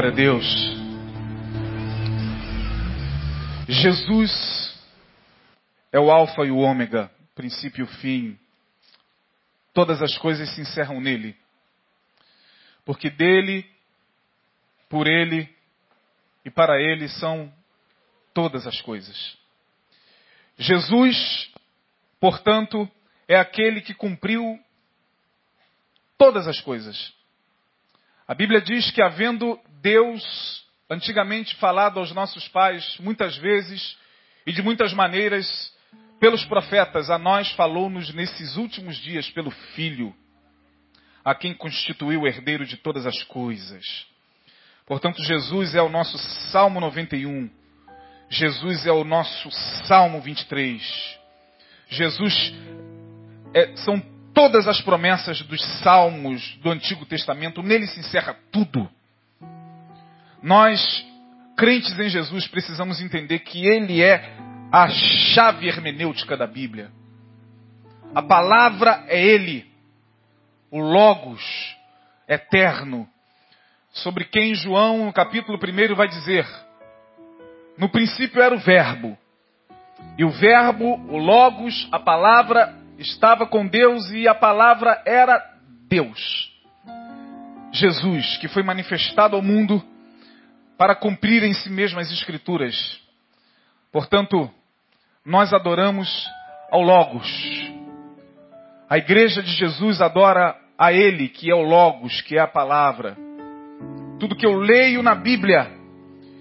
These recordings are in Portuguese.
Glória a Deus. Jesus é o Alfa e o Ômega, princípio e fim. Todas as coisas se encerram nele. Porque dele, por ele e para ele são todas as coisas. Jesus, portanto, é aquele que cumpriu todas as coisas. A Bíblia diz que, havendo Deus antigamente falado aos nossos pais, muitas vezes e de muitas maneiras, pelos profetas, a nós falou-nos nesses últimos dias pelo Filho, a quem constituiu o herdeiro de todas as coisas. Portanto, Jesus é o nosso Salmo 91. Jesus é o nosso Salmo 23. Jesus é, são todas as promessas dos salmos do Antigo Testamento, nele se encerra tudo. Nós, crentes em Jesus, precisamos entender que ele é a chave hermenêutica da Bíblia. A palavra é ele, o Logos eterno, sobre quem João, no capítulo 1, vai dizer: No princípio era o Verbo, e o Verbo, o Logos, a palavra, estava com Deus e a palavra era Deus. Jesus, que foi manifestado ao mundo para cumprir em si mesmo as Escrituras. Portanto, nós adoramos ao Logos. A igreja de Jesus adora a Ele, que é o Logos, que é a palavra. Tudo que eu leio na Bíblia,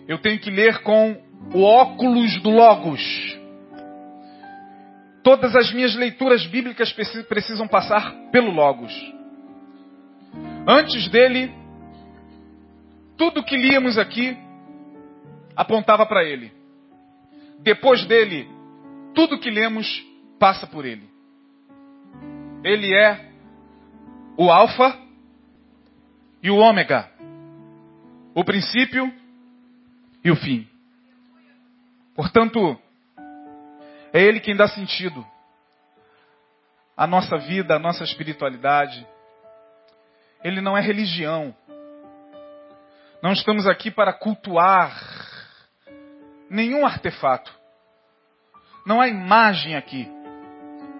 eu tenho que ler com o óculos do Logos. Todas as minhas leituras bíblicas precisam passar pelo Logos. Antes dele, tudo que líamos aqui apontava para ele. Depois dele, tudo que lemos passa por ele. Ele é o Alfa e o Ômega, o princípio e o fim. Portanto, é Ele quem dá sentido à nossa vida, à nossa espiritualidade. Ele não é religião. Não estamos aqui para cultuar nenhum artefato. Não há imagem aqui,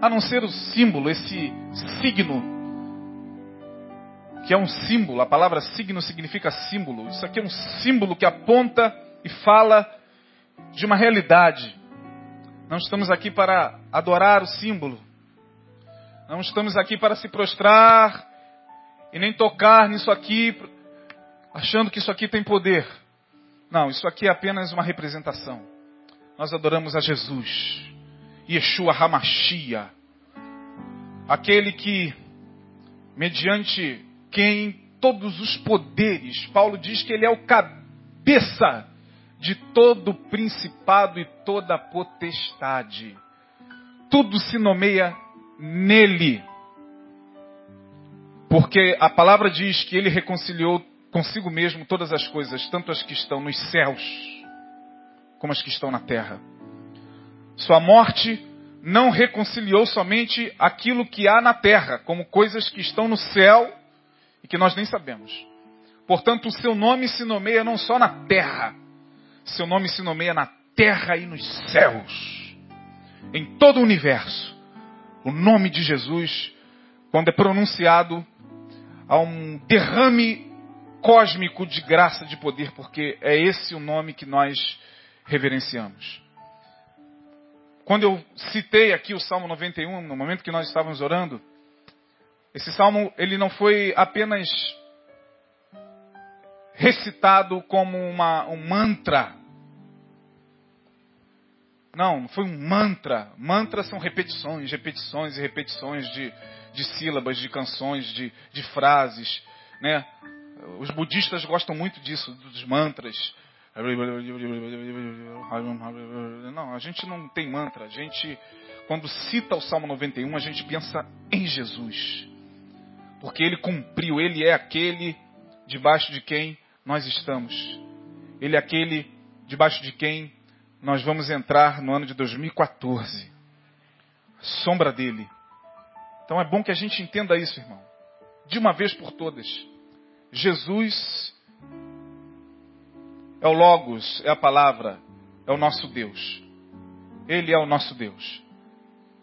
a não ser o símbolo, esse signo, que é um símbolo. A palavra signo significa símbolo. Isso aqui é um símbolo que aponta e fala de uma realidade. Não estamos aqui para adorar o símbolo. Não estamos aqui para se prostrar e nem tocar nisso aqui, achando que isso aqui tem poder. Não, isso aqui é apenas uma representação. Nós adoramos a Jesus, Yeshua Hamashia, aquele que, mediante quem todos os poderes, Paulo diz que ele é o cabeça de todo principado e toda potestade. Tudo se nomeia nele. Porque a palavra diz que ele reconciliou consigo mesmo todas as coisas, tanto as que estão nos céus como as que estão na terra. Sua morte não reconciliou somente aquilo que há na terra, como coisas que estão no céu e que nós nem sabemos. Portanto, o seu nome se nomeia não só na terra, seu nome se nomeia na terra e nos céus. Em todo o universo. O nome de Jesus, quando é pronunciado, há um derrame cósmico de graça, de poder, porque é esse o nome que nós reverenciamos. Quando eu citei aqui o Salmo 91, no momento que nós estávamos orando, esse salmo ele não foi apenas recitado como uma, um mantra não, foi um mantra. Mantras são repetições, repetições e repetições de, de sílabas, de canções, de, de frases. Né? Os budistas gostam muito disso, dos mantras. Não, a gente não tem mantra. A gente, quando cita o Salmo 91, a gente pensa em Jesus. Porque ele cumpriu, ele é aquele debaixo de quem nós estamos. Ele é aquele debaixo de quem nós vamos entrar no ano de 2014. sombra dele. Então é bom que a gente entenda isso, irmão. De uma vez por todas. Jesus é o Logos, é a palavra, é o nosso Deus. Ele é o nosso Deus.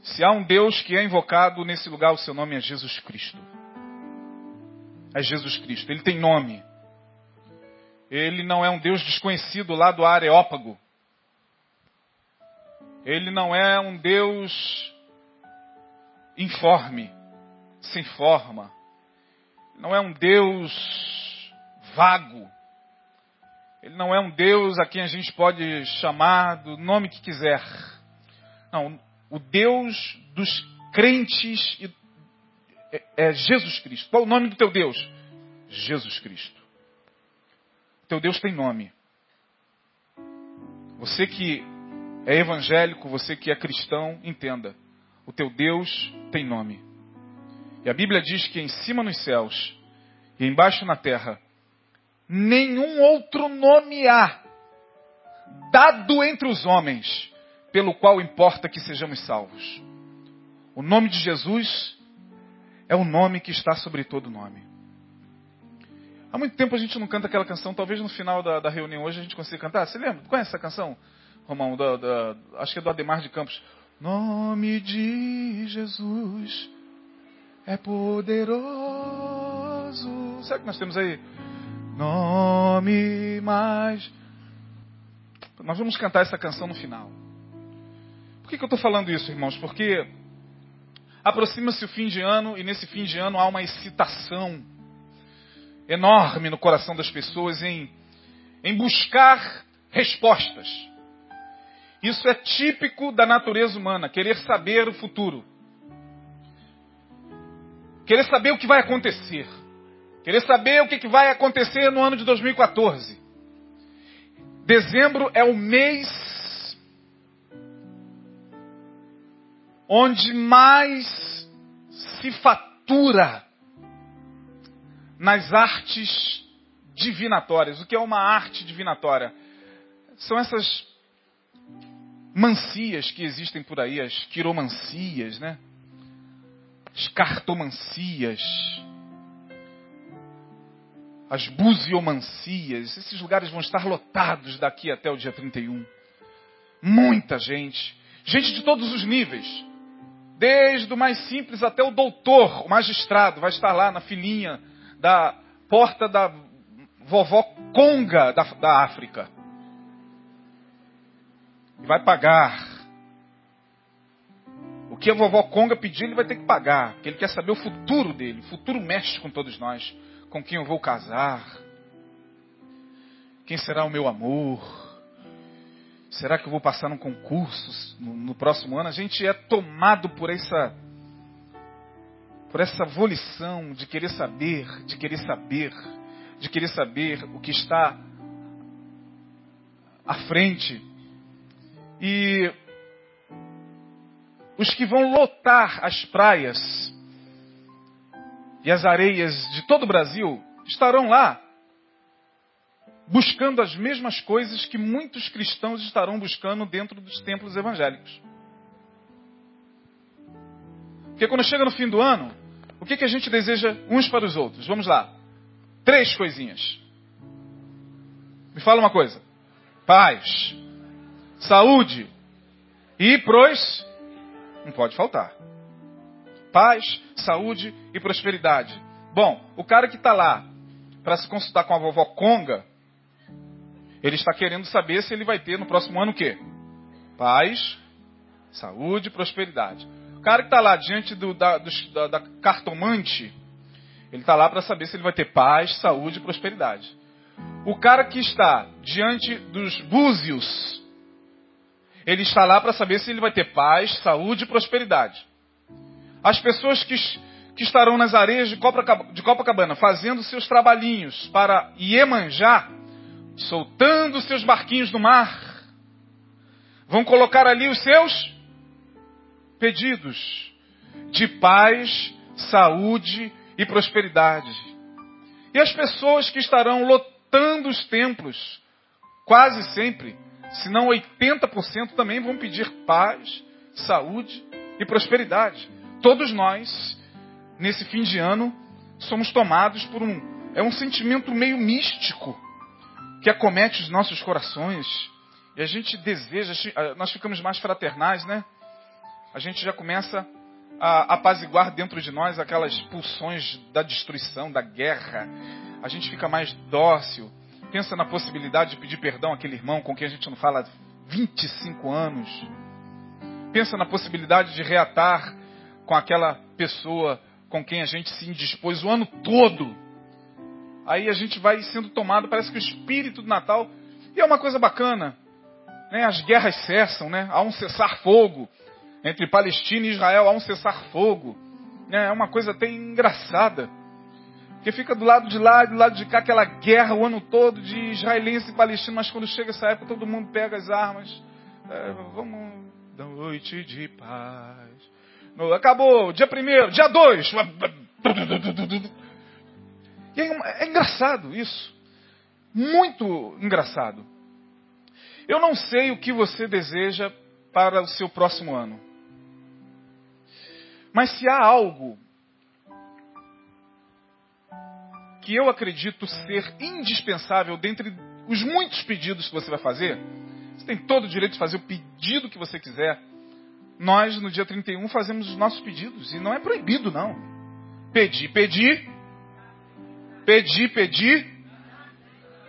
Se há um Deus que é invocado nesse lugar, o seu nome é Jesus Cristo. É Jesus Cristo. Ele tem nome. Ele não é um Deus desconhecido lá do Areópago. Ele não é um Deus informe, sem forma. Não é um Deus vago. Ele não é um Deus a quem a gente pode chamar do nome que quiser. Não, o Deus dos crentes é, é Jesus Cristo. Qual o nome do teu Deus? Jesus Cristo. Teu Deus tem nome. Você que é evangélico, você que é cristão, entenda. O teu Deus tem nome. E a Bíblia diz que em cima nos céus e embaixo na terra, nenhum outro nome há dado entre os homens pelo qual importa que sejamos salvos. O nome de Jesus é o nome que está sobre todo nome. Há muito tempo a gente não canta aquela canção, talvez no final da, da reunião hoje a gente consiga cantar. Você lembra? Conhece essa canção, Romão? Da, da, acho que é do Ademar de Campos. Nome de Jesus é poderoso. Será que nós temos aí? Nome mais. Nós vamos cantar essa canção no final. Por que, que eu estou falando isso, irmãos? Porque aproxima-se o fim de ano e nesse fim de ano há uma excitação enorme no coração das pessoas em, em buscar respostas. Isso é típico da natureza humana, querer saber o futuro. Querer saber o que vai acontecer. Querer saber o que vai acontecer no ano de 2014. Dezembro é o mês onde mais se fatura nas artes divinatórias. O que é uma arte divinatória? São essas mancias que existem por aí, as quiromancias, né? As cartomancias, as buziomancias. Esses lugares vão estar lotados daqui até o dia 31. Muita gente, gente de todos os níveis. Desde o mais simples até o doutor, o magistrado, vai estar lá na filinha da porta da vovó Conga da, da África. E vai pagar. O que a vovó Conga pedir, ele vai ter que pagar. Porque ele quer saber o futuro dele. O futuro mexe com todos nós. Com quem eu vou casar. Quem será o meu amor? Será que eu vou passar num concurso no, no próximo ano? A gente é tomado por essa por essa volição de querer saber, de querer saber, de querer saber o que está à frente. E os que vão lotar as praias e as areias de todo o Brasil estarão lá buscando as mesmas coisas que muitos cristãos estarão buscando dentro dos templos evangélicos. Porque quando chega no fim do ano, o que, que a gente deseja uns para os outros? Vamos lá. Três coisinhas. Me fala uma coisa: paz, saúde e pros. Não pode faltar. Paz, saúde e prosperidade. Bom, o cara que está lá para se consultar com a vovó Conga, ele está querendo saber se ele vai ter no próximo ano o quê? Paz, saúde e prosperidade cara que está lá diante do, da, do, da, da cartomante, ele está lá para saber se ele vai ter paz, saúde e prosperidade. O cara que está diante dos búzios, ele está lá para saber se ele vai ter paz, saúde e prosperidade. As pessoas que, que estarão nas areias de Copacabana fazendo seus trabalhinhos para Iemanjá, soltando seus barquinhos no mar, vão colocar ali os seus pedidos de paz, saúde e prosperidade. E as pessoas que estarão lotando os templos, quase sempre, se não 80% também vão pedir paz, saúde e prosperidade. Todos nós, nesse fim de ano, somos tomados por um é um sentimento meio místico que acomete os nossos corações. E a gente deseja, nós ficamos mais fraternais, né? A gente já começa a apaziguar dentro de nós aquelas pulsões da destruição, da guerra. A gente fica mais dócil. Pensa na possibilidade de pedir perdão àquele irmão com quem a gente não fala há 25 anos. Pensa na possibilidade de reatar com aquela pessoa com quem a gente se indispôs o ano todo. Aí a gente vai sendo tomado, parece que o espírito do Natal. E é uma coisa bacana. Né? As guerras cessam, né? há um cessar-fogo. Entre Palestina e Israel há um cessar-fogo. Né? É uma coisa até engraçada. Porque fica do lado de lá e do lado de cá aquela guerra o ano todo de israelense e palestino, mas quando chega essa época todo mundo pega as armas. É, vamos, noite de paz. Acabou, dia primeiro, dia dois. E é, é engraçado isso. Muito engraçado. Eu não sei o que você deseja para o seu próximo ano. Mas se há algo que eu acredito ser indispensável dentre os muitos pedidos que você vai fazer, você tem todo o direito de fazer o pedido que você quiser. Nós, no dia 31, fazemos os nossos pedidos. E não é proibido, não. Pedir, pedir. Pedir, pedir.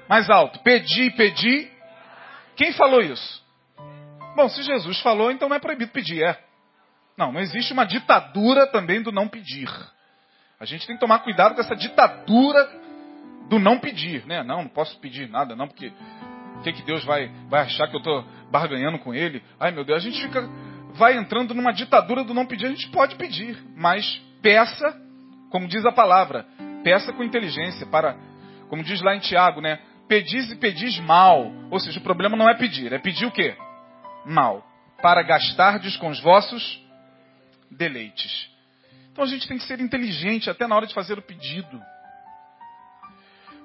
Mais alto. Pedir, pedir. Quem falou isso? Bom, se Jesus falou, então não é proibido pedir, é. Não, não existe uma ditadura também do não pedir. A gente tem que tomar cuidado com essa ditadura do não pedir, né? Não, não posso pedir nada, não, porque o que, que Deus vai, vai achar que eu estou barganhando com Ele? Ai, meu Deus, a gente fica, vai entrando numa ditadura do não pedir. A gente pode pedir, mas peça, como diz a palavra, peça com inteligência, para, como diz lá em Tiago, né? Pedis e pedis mal. Ou seja, o problema não é pedir, é pedir o quê? Mal. Para gastardes com os vossos deleites. Então a gente tem que ser inteligente até na hora de fazer o pedido.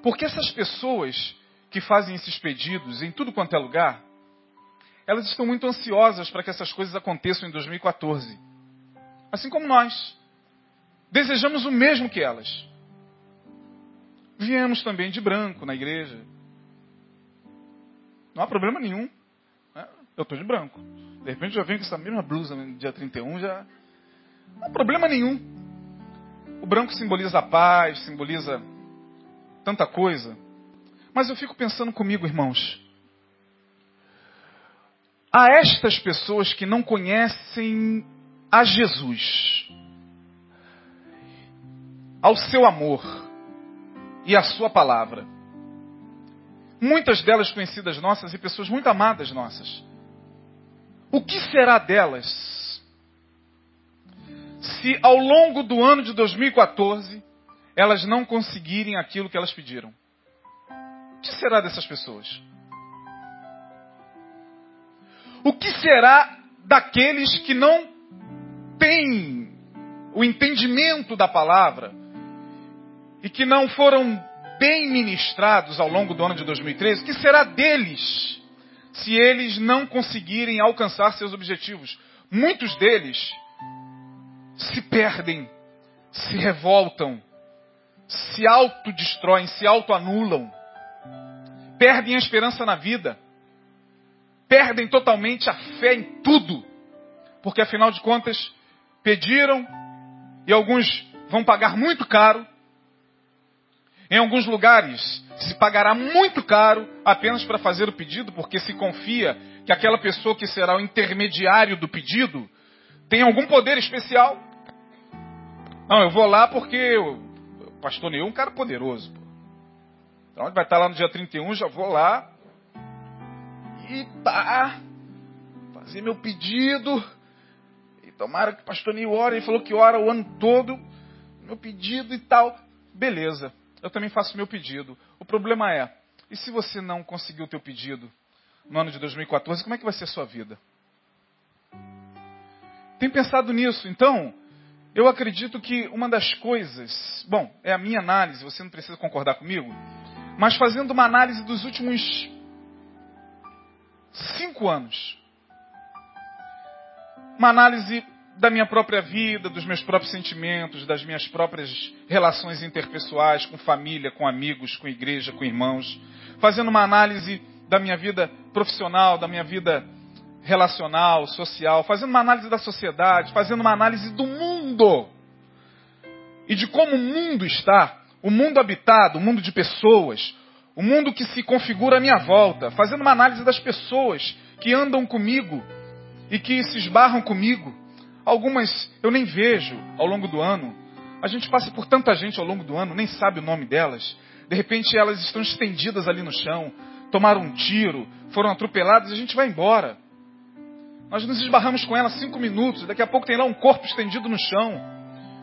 Porque essas pessoas que fazem esses pedidos em tudo quanto é lugar, elas estão muito ansiosas para que essas coisas aconteçam em 2014. Assim como nós. Desejamos o mesmo que elas. Viemos também de branco na igreja. Não há problema nenhum. Né? Eu estou de branco. De repente já venho com essa mesma blusa no dia 31, já não há problema nenhum. O branco simboliza a paz, simboliza tanta coisa. Mas eu fico pensando comigo, irmãos. A estas pessoas que não conhecem a Jesus, ao seu amor e à sua palavra, muitas delas conhecidas nossas e pessoas muito amadas nossas, o que será delas se ao longo do ano de 2014 elas não conseguirem aquilo que elas pediram? O que será dessas pessoas? O que será daqueles que não têm o entendimento da palavra e que não foram bem ministrados ao longo do ano de 2013? O que será deles se eles não conseguirem alcançar seus objetivos? Muitos deles se perdem, se revoltam, se autodestroem, se autoanulam, perdem a esperança na vida, perdem totalmente a fé em tudo, porque afinal de contas pediram e alguns vão pagar muito caro. Em alguns lugares se pagará muito caro apenas para fazer o pedido, porque se confia que aquela pessoa que será o intermediário do pedido tem algum poder especial? Não, eu vou lá porque o pastor Neil é um cara poderoso. Pô. Então ele vai estar lá no dia 31, já vou lá e tá fazer meu pedido. E tomara que o pastor Neil ore. Ele falou que ora o ano todo. Meu pedido e tal. Beleza, eu também faço meu pedido. O problema é, e se você não conseguiu o teu pedido no ano de 2014, como é que vai ser a sua vida? Tem pensado nisso? Então, eu acredito que uma das coisas, bom, é a minha análise, você não precisa concordar comigo, mas fazendo uma análise dos últimos cinco anos, uma análise da minha própria vida, dos meus próprios sentimentos, das minhas próprias relações interpessoais com família, com amigos, com igreja, com irmãos, fazendo uma análise da minha vida profissional, da minha vida relacional, social, fazendo uma análise da sociedade, fazendo uma análise do mundo e de como o mundo está, o mundo habitado, o mundo de pessoas, o mundo que se configura à minha volta, fazendo uma análise das pessoas que andam comigo e que se esbarram comigo. Algumas eu nem vejo ao longo do ano. A gente passa por tanta gente ao longo do ano, nem sabe o nome delas. De repente elas estão estendidas ali no chão, tomaram um tiro, foram atropeladas e a gente vai embora. Nós nos esbarramos com elas cinco minutos, daqui a pouco tem lá um corpo estendido no chão.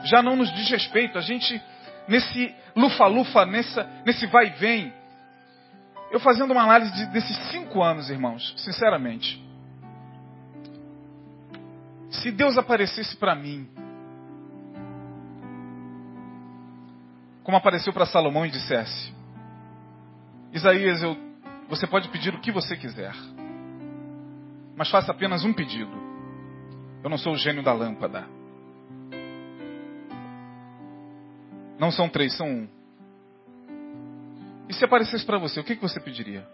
Já não nos diz respeito. A gente, nesse lufa-lufa, nesse vai e vem. Eu fazendo uma análise de, desses cinco anos, irmãos, sinceramente. Se Deus aparecesse para mim, como apareceu para Salomão e dissesse: Isaías, eu, você pode pedir o que você quiser, mas faça apenas um pedido. Eu não sou o gênio da lâmpada. Não são três, são um. E se aparecesse para você, o que, que você pediria?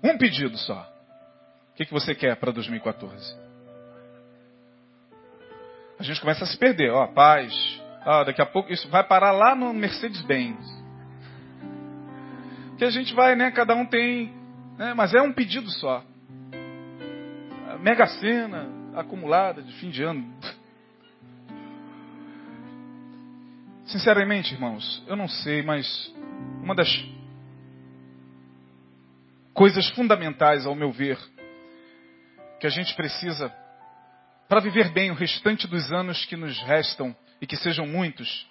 Um pedido só. O que, que você quer para 2014? A gente começa a se perder. Ó, paz. Ah, daqui a pouco isso vai parar lá no Mercedes-Benz. Que a gente vai, né? Cada um tem. Né, mas é um pedido só. Mega cena acumulada de fim de ano. Sinceramente, irmãos, eu não sei, mas uma das coisas fundamentais, ao meu ver, que a gente precisa para viver bem o restante dos anos que nos restam e que sejam muitos,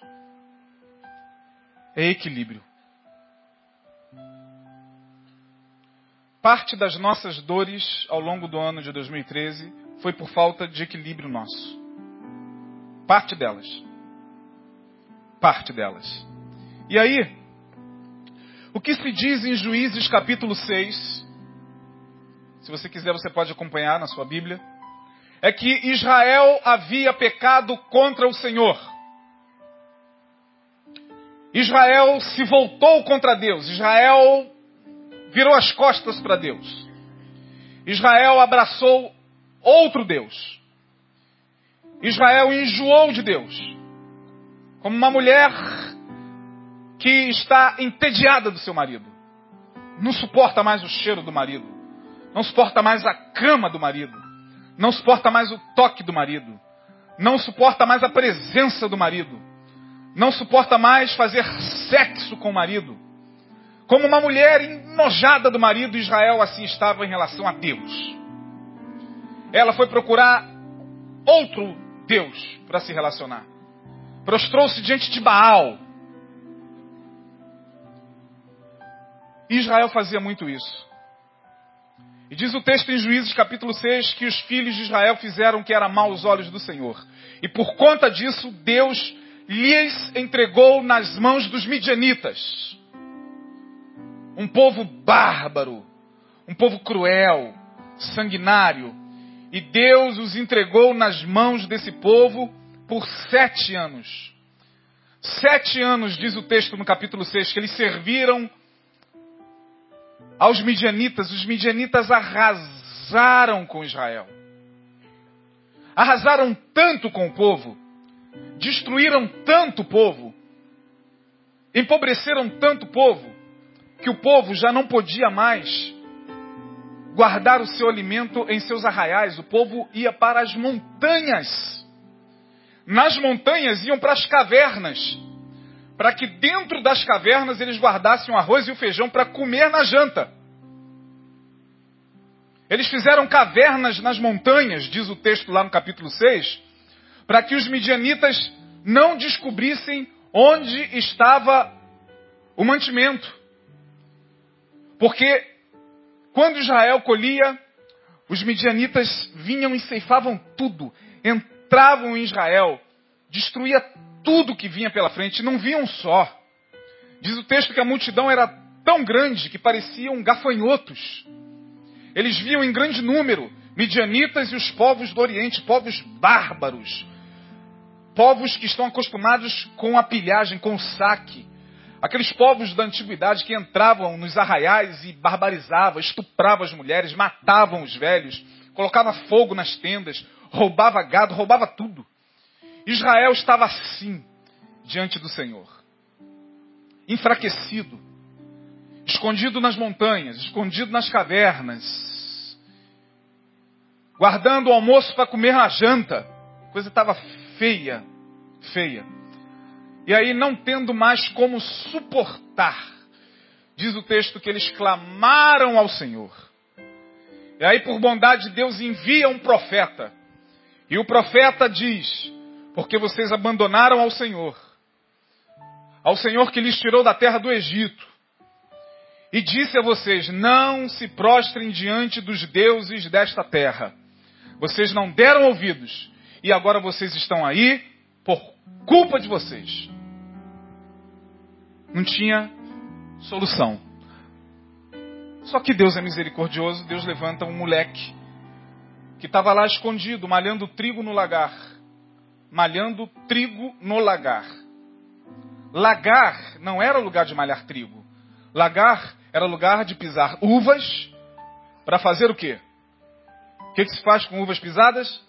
é equilíbrio. Parte das nossas dores ao longo do ano de 2013 foi por falta de equilíbrio nosso. Parte delas. Parte delas. E aí, o que se diz em Juízes capítulo 6, se você quiser você pode acompanhar na sua Bíblia, é que Israel havia pecado contra o Senhor. Israel se voltou contra Deus. Israel virou as costas para Deus. Israel abraçou outro Deus. Israel enjoou de Deus. Como uma mulher que está entediada do seu marido. Não suporta mais o cheiro do marido. Não suporta mais a cama do marido. Não suporta mais o toque do marido. Não suporta mais a presença do marido. Não suporta mais fazer sexo com o marido. Como uma mulher enojada do marido, Israel assim estava em relação a Deus. Ela foi procurar outro Deus para se relacionar. Prostrou-se diante de Baal, Israel fazia muito isso. E diz o texto em Juízes capítulo 6 que os filhos de Israel fizeram o que era mal aos olhos do Senhor. E por conta disso, Deus lhes entregou nas mãos dos midianitas. Um povo bárbaro, um povo cruel, sanguinário. E Deus os entregou nas mãos desse povo por sete anos. Sete anos, diz o texto no capítulo 6, que eles serviram aos midianitas. Os midianitas arrasaram com Israel. Arrasaram tanto com o povo, destruíram tanto o povo, empobreceram tanto o povo, que o povo já não podia mais guardar o seu alimento em seus arraiais. O povo ia para as montanhas. Nas montanhas iam para as cavernas para que dentro das cavernas eles guardassem o arroz e o feijão para comer na janta. Eles fizeram cavernas nas montanhas, diz o texto lá no capítulo 6, para que os midianitas não descobrissem onde estava o mantimento. Porque quando Israel colhia, os midianitas vinham e ceifavam tudo, entravam em Israel, destruía tudo que vinha pela frente, não viam só. Diz o texto que a multidão era tão grande que pareciam gafanhotos. Eles viam em grande número midianitas e os povos do Oriente, povos bárbaros, povos que estão acostumados com a pilhagem, com o saque. Aqueles povos da antiguidade que entravam nos arraiais e barbarizavam, estupravam as mulheres, matavam os velhos, colocava fogo nas tendas, roubava gado, roubava tudo. Israel estava assim diante do Senhor, enfraquecido, escondido nas montanhas, escondido nas cavernas, guardando o almoço para comer na janta. A coisa estava feia, feia. E aí, não tendo mais como suportar, diz o texto que eles clamaram ao Senhor. E aí, por bondade de Deus, envia um profeta. E o profeta diz: Porque vocês abandonaram ao Senhor, ao Senhor que lhes tirou da terra do Egito, e disse a vocês: Não se prostrem diante dos deuses desta terra. Vocês não deram ouvidos, e agora vocês estão aí por culpa de vocês. Não tinha solução. Só que Deus é misericordioso, Deus levanta um moleque que estava lá escondido, malhando trigo no lagar. Malhando trigo no lagar. Lagar não era lugar de malhar trigo. Lagar era lugar de pisar uvas para fazer o quê? O que, que se faz com uvas pisadas?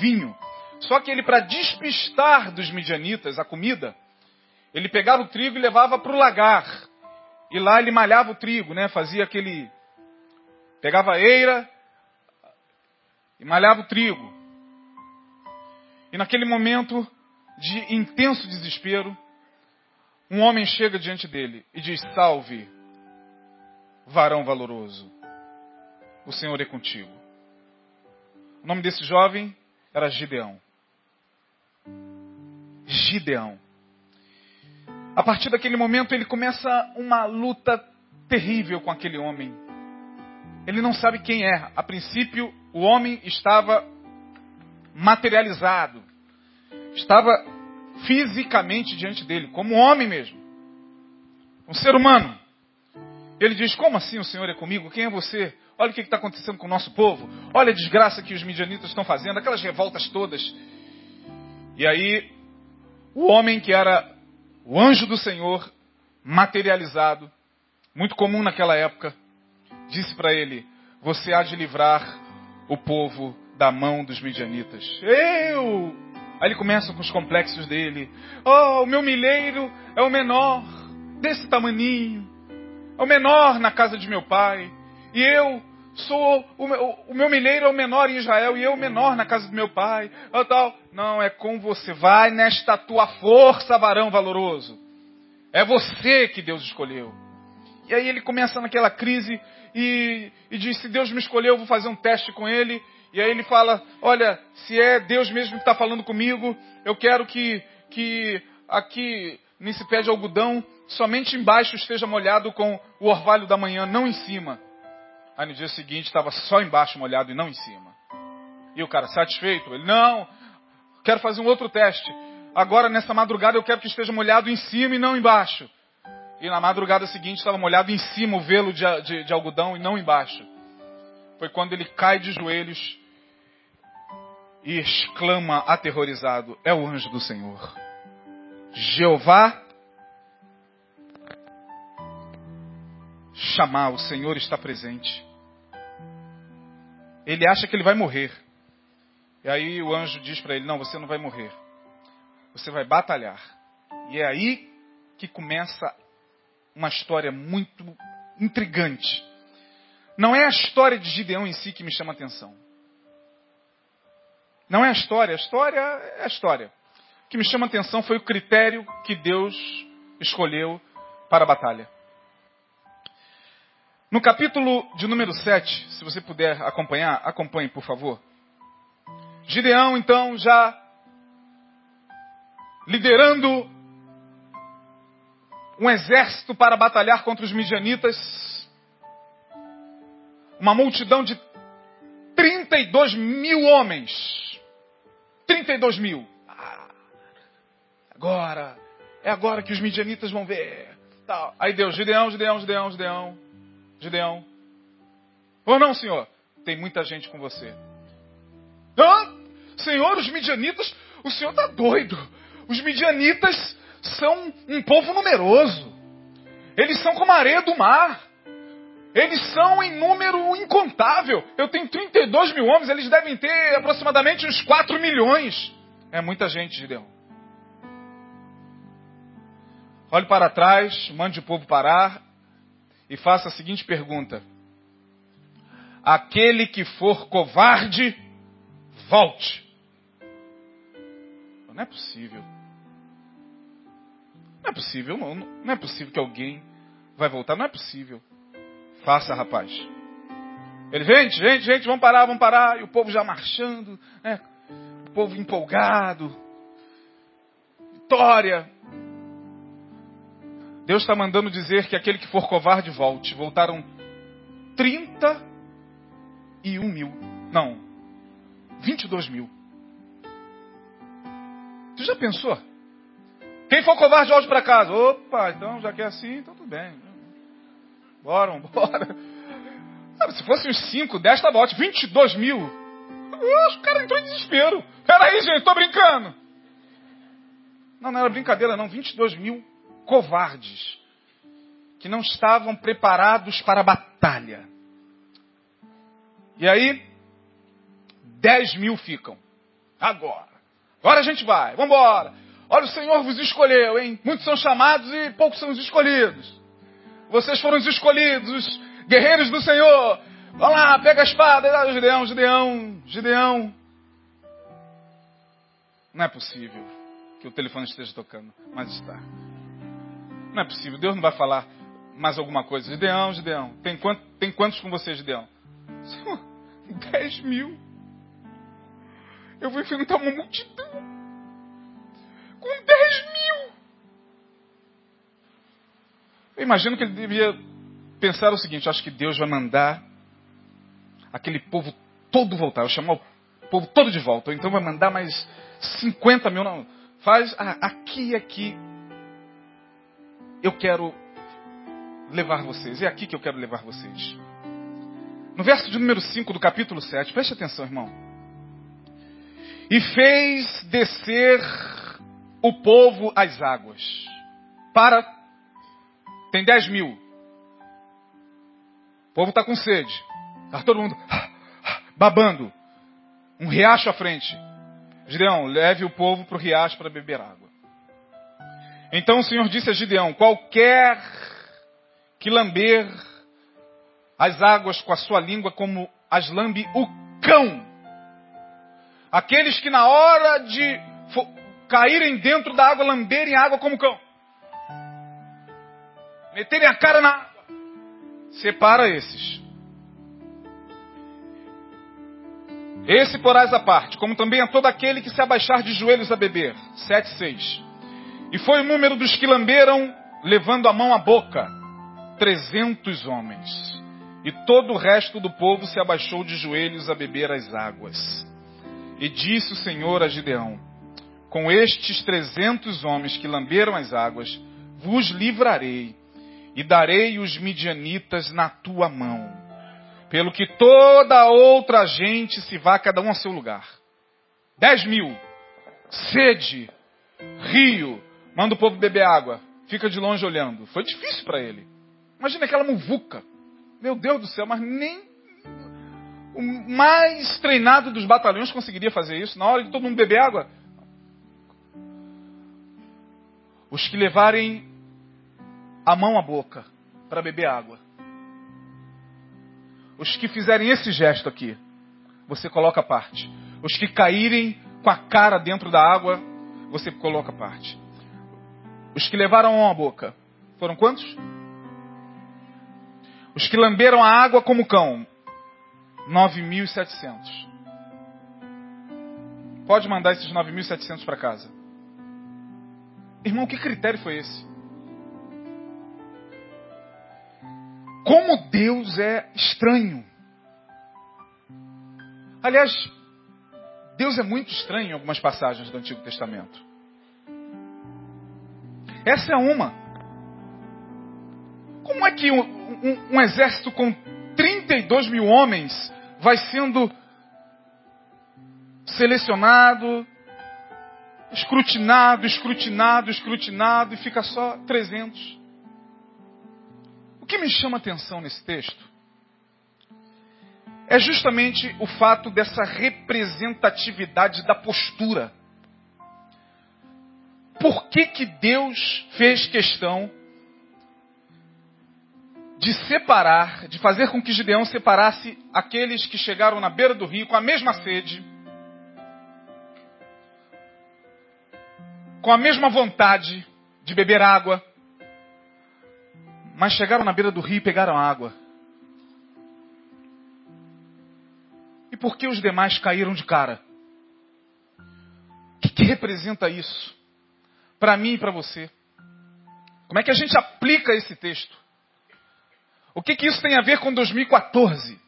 Vinho. Só que ele, para despistar dos midianitas a comida, ele pegava o trigo e levava para o lagar. E lá ele malhava o trigo, né? Fazia aquele. Pegava a eira e malhava o trigo. E naquele momento de intenso desespero, um homem chega diante dele e diz: Salve, varão valoroso, o Senhor é contigo. O nome desse jovem era Gideão. Gideão. A partir daquele momento ele começa uma luta terrível com aquele homem. Ele não sabe quem é. A princípio, o homem estava materializado. Estava fisicamente diante dele, como homem mesmo. Um ser humano. Ele diz: Como assim o Senhor é comigo? Quem é você? Olha o que está acontecendo com o nosso povo. Olha a desgraça que os midianitas estão fazendo, aquelas revoltas todas. E aí, o homem que era o anjo do Senhor, materializado, muito comum naquela época, disse para ele: Você há de livrar o povo da mão dos midianitas. Eu! Aí ele começa com os complexos dele. Oh, o meu milheiro é o menor, desse tamaninho. É o menor na casa de meu pai. E eu sou o meu, o meu milheiro é o menor em Israel e eu o menor na casa do meu pai. Oh, tal. Não, é com você. Vai nesta tua força, varão valoroso. É você que Deus escolheu. E aí ele começa naquela crise e, e diz: Se Deus me escolheu, eu vou fazer um teste com ele. E aí ele fala: Olha, se é Deus mesmo que está falando comigo, eu quero que, que aqui nesse pé de algodão somente embaixo esteja molhado com o orvalho da manhã, não em cima. Aí no dia seguinte estava só embaixo molhado e não em cima. E o cara, satisfeito? Ele, não, quero fazer um outro teste. Agora nessa madrugada eu quero que esteja molhado em cima e não embaixo. E na madrugada seguinte estava molhado em cima o velo de, de, de algodão e não embaixo. Foi quando ele cai de joelhos e exclama aterrorizado: É o anjo do Senhor. Jeová chamar, o Senhor está presente. Ele acha que ele vai morrer. E aí o anjo diz para ele: Não, você não vai morrer. Você vai batalhar. E é aí que começa uma história muito intrigante. Não é a história de Gideão em si que me chama a atenção. Não é a história, a história é a história. O que me chama a atenção foi o critério que Deus escolheu para a batalha. No capítulo de número 7, se você puder acompanhar, acompanhe, por favor. Gideão, então, já liderando um exército para batalhar contra os midianitas. Uma multidão de 32 mil homens. 32 mil. Ah, agora, é agora que os midianitas vão ver. Aí Deus, Gideão, Gideão, Gideão, Gideão. Gideão, Ou não, Senhor? Tem muita gente com você. Ah, Senhor, os midianitas, o Senhor está doido. Os midianitas são um povo numeroso. Eles são como a areia do mar. Eles são em número incontável. Eu tenho 32 mil homens, eles devem ter aproximadamente uns 4 milhões. É muita gente, Gideão. Olhe para trás, mande o povo parar e faça a seguinte pergunta: Aquele que for covarde, volte. Não é possível. Não é possível, não, não é possível que alguém vai voltar, não é possível. Faça, rapaz. Ele, gente, gente, gente, vamos parar, vamos parar. E o povo já marchando, né? o povo empolgado. Vitória. Deus está mandando dizer que aquele que for covarde volte. Voltaram 31 mil. Não, 22 mil. Tu já pensou? Quem for covarde, volte para casa. Opa, então já que é assim, então tudo bem. Bora, bora. Se fosse uns 5, 10, tá ótimo. 22 mil. O cara entrou em desespero. Peraí, gente, tô brincando. Não, não era brincadeira, não. 22 mil covardes. Que não estavam preparados para a batalha. E aí, 10 mil ficam. Agora. Agora a gente vai. Vamos embora. Olha, o Senhor vos escolheu, hein? Muitos são chamados e poucos são os escolhidos. Vocês foram os escolhidos, os guerreiros do Senhor. Vão lá, pega a espada. Ah, Gideão, Gideão, Gideão. Não é possível que o telefone esteja tocando, mas está. Não é possível. Deus não vai falar mais alguma coisa. Gideão, Gideão. Tem, quanto, tem quantos com você, Gideão? Senhor, dez mil. Eu vou enfrentar uma multidão. Com dez mil. Eu imagino que ele devia pensar o seguinte: acho que Deus vai mandar aquele povo todo voltar. Eu chamar o povo todo de volta. Ou então vai mandar mais 50 mil. Não. Faz ah, aqui aqui. Eu quero levar vocês. É aqui que eu quero levar vocês. No verso de número 5 do capítulo 7, preste atenção, irmão. E fez descer o povo às águas. Para tem 10 mil. O povo está com sede. Está todo mundo babando. Um riacho à frente. Gideão, leve o povo para o riacho para beber água. Então o Senhor disse a Gideão: qualquer que lamber as águas com a sua língua como as lambe o cão. Aqueles que na hora de caírem dentro da água lamberem a água como cão meterem a cara na água. Separa esses. Esse porás à parte, como também a todo aquele que se abaixar de joelhos a beber. 7, 6. E foi o número dos que lamberam, levando a mão à boca. Trezentos homens. E todo o resto do povo se abaixou de joelhos a beber as águas. E disse o Senhor a Gideão: Com estes trezentos homens que lamberam as águas, vos livrarei e darei os midianitas na tua mão, pelo que toda outra gente se vá cada um a seu lugar. Dez mil, sede, rio, manda o povo beber água, fica de longe olhando. Foi difícil para ele. Imagina aquela muvuca. Meu Deus do céu, mas nem o mais treinado dos batalhões conseguiria fazer isso. Na hora de todo mundo beber água, os que levarem a mão à boca para beber água. Os que fizerem esse gesto aqui, você coloca parte. Os que caírem com a cara dentro da água, você coloca parte. Os que levaram a boca, foram quantos? Os que lamberam a água como cão, 9.700. Pode mandar esses 9.700 para casa. Irmão, que critério foi esse? Como Deus é estranho. Aliás, Deus é muito estranho em algumas passagens do Antigo Testamento. Essa é uma. Como é que um, um, um exército com 31 32 mil homens vai sendo selecionado, escrutinado, escrutinado, escrutinado e fica só 300. O que me chama atenção nesse texto é justamente o fato dessa representatividade da postura. Por que, que Deus fez questão de separar, de fazer com que Gideão separasse aqueles que chegaram na beira do rio com a mesma sede, com a mesma vontade de beber água, mas chegaram na beira do rio e pegaram água. E por que os demais caíram de cara? O que, que representa isso? Para mim e para você. Como é que a gente aplica esse texto? O que, que isso tem a ver com 2014?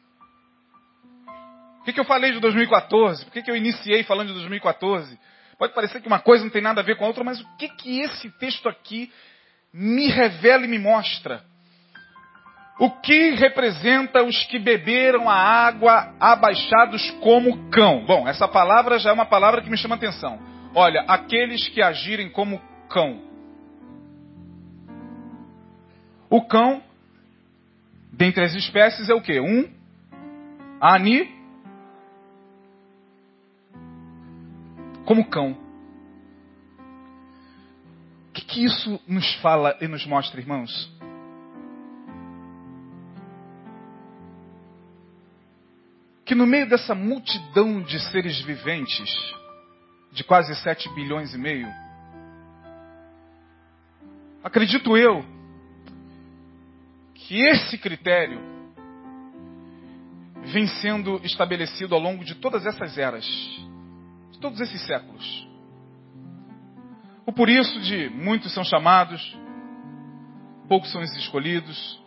O que, que eu falei de 2014? Por que, que eu iniciei falando de 2014? Pode parecer que uma coisa não tem nada a ver com a outra, mas o que, que esse texto aqui me revela e me mostra? O que representa os que beberam a água abaixados como cão? Bom, essa palavra já é uma palavra que me chama atenção. Olha, aqueles que agirem como cão. O cão, dentre as espécies, é o que? Um ani. Como cão. O que, que isso nos fala e nos mostra, irmãos? que no meio dessa multidão de seres viventes, de quase 7 bilhões e meio, acredito eu que esse critério vem sendo estabelecido ao longo de todas essas eras, de todos esses séculos. O por isso de muitos são chamados, poucos são escolhidos.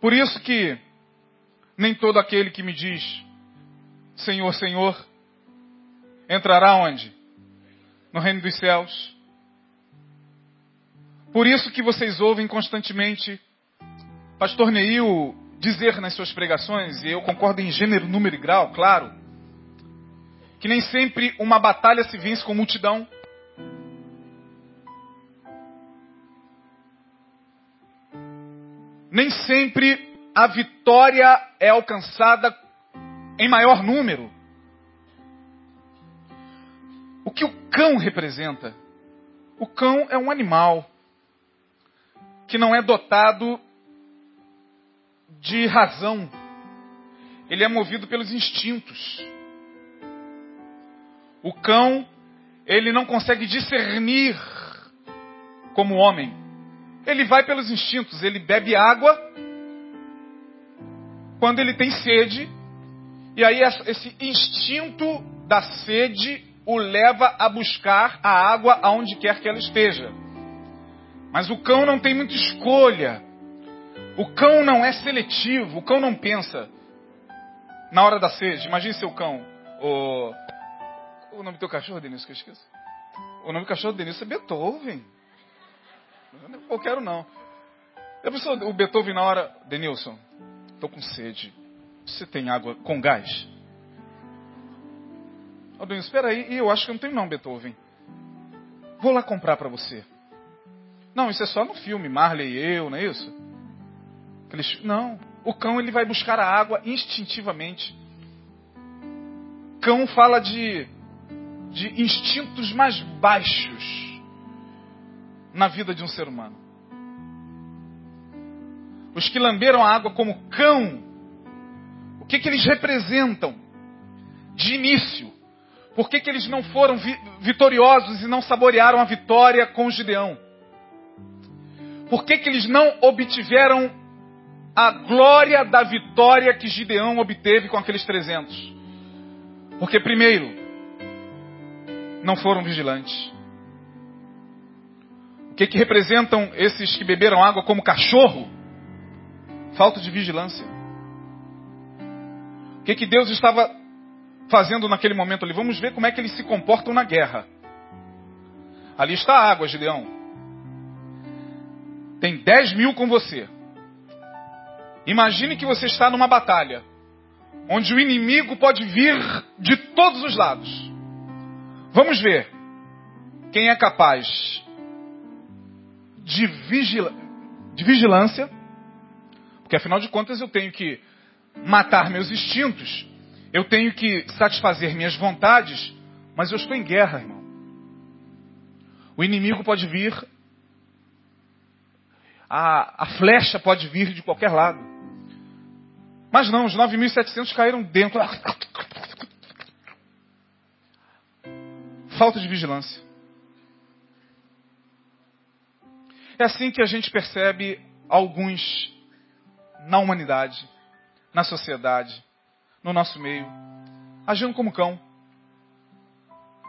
Por isso que nem todo aquele que me diz Senhor, Senhor, entrará onde? No reino dos céus. Por isso que vocês ouvem constantemente Pastor Neil dizer nas suas pregações, e eu concordo em gênero, número e grau, claro, que nem sempre uma batalha se vence com multidão. Nem sempre a vitória é alcançada em maior número. Que o cão representa? O cão é um animal que não é dotado de razão. Ele é movido pelos instintos. O cão, ele não consegue discernir como homem. Ele vai pelos instintos, ele bebe água quando ele tem sede, e aí esse instinto da sede o leva a buscar a água aonde quer que ela esteja. Mas o cão não tem muita escolha. O cão não é seletivo, o cão não pensa na hora da sede. Imagine seu cão. O, o nome do teu cachorro, Denilson, que eu esqueço. O nome do cachorro do Denilson é Beethoven. É qualquer não. A pessoa, o Beethoven na hora, Denilson, Estou com sede. Você tem água com gás? Aldinho, espera aí. Eu acho que não tem não, Beethoven. Vou lá comprar para você. Não, isso é só no filme, Marley e eu, não é isso? Aqueles... Não. O cão ele vai buscar a água instintivamente. Cão fala de, de instintos mais baixos na vida de um ser humano. Os que lamberam a água como cão, o que, que eles representam de início? Por que, que eles não foram vi vitoriosos e não saborearam a vitória com Gideão? Por que, que eles não obtiveram a glória da vitória que Gideão obteve com aqueles 300? Porque, primeiro, não foram vigilantes. O que, que representam esses que beberam água como cachorro? Falta de vigilância. O que, que Deus estava fazendo naquele momento ali? Vamos ver como é que eles se comportam na guerra. Ali está a água, Gideão. Tem 10 mil com você. Imagine que você está numa batalha, onde o inimigo pode vir de todos os lados. Vamos ver quem é capaz de, vigila de vigilância, porque afinal de contas eu tenho que matar meus instintos, eu tenho que satisfazer minhas vontades, mas eu estou em guerra, irmão. O inimigo pode vir, a, a flecha pode vir de qualquer lado. Mas não, os 9.700 caíram dentro. Falta de vigilância. É assim que a gente percebe alguns na humanidade, na sociedade, no nosso meio, agindo como cão,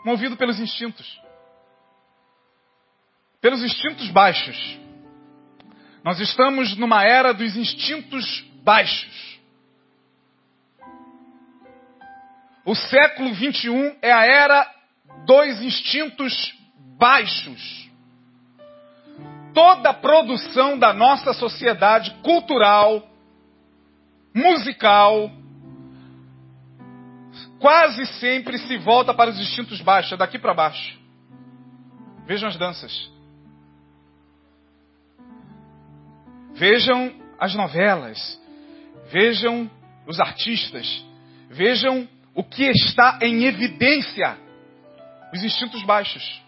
movido pelos instintos. Pelos instintos baixos. Nós estamos numa era dos instintos baixos. O século 21 é a era dos instintos baixos. Toda a produção da nossa sociedade cultural, musical, quase sempre se volta para os instintos baixos, é daqui para baixo. Vejam as danças. Vejam as novelas. Vejam os artistas. Vejam o que está em evidência? Os instintos baixos,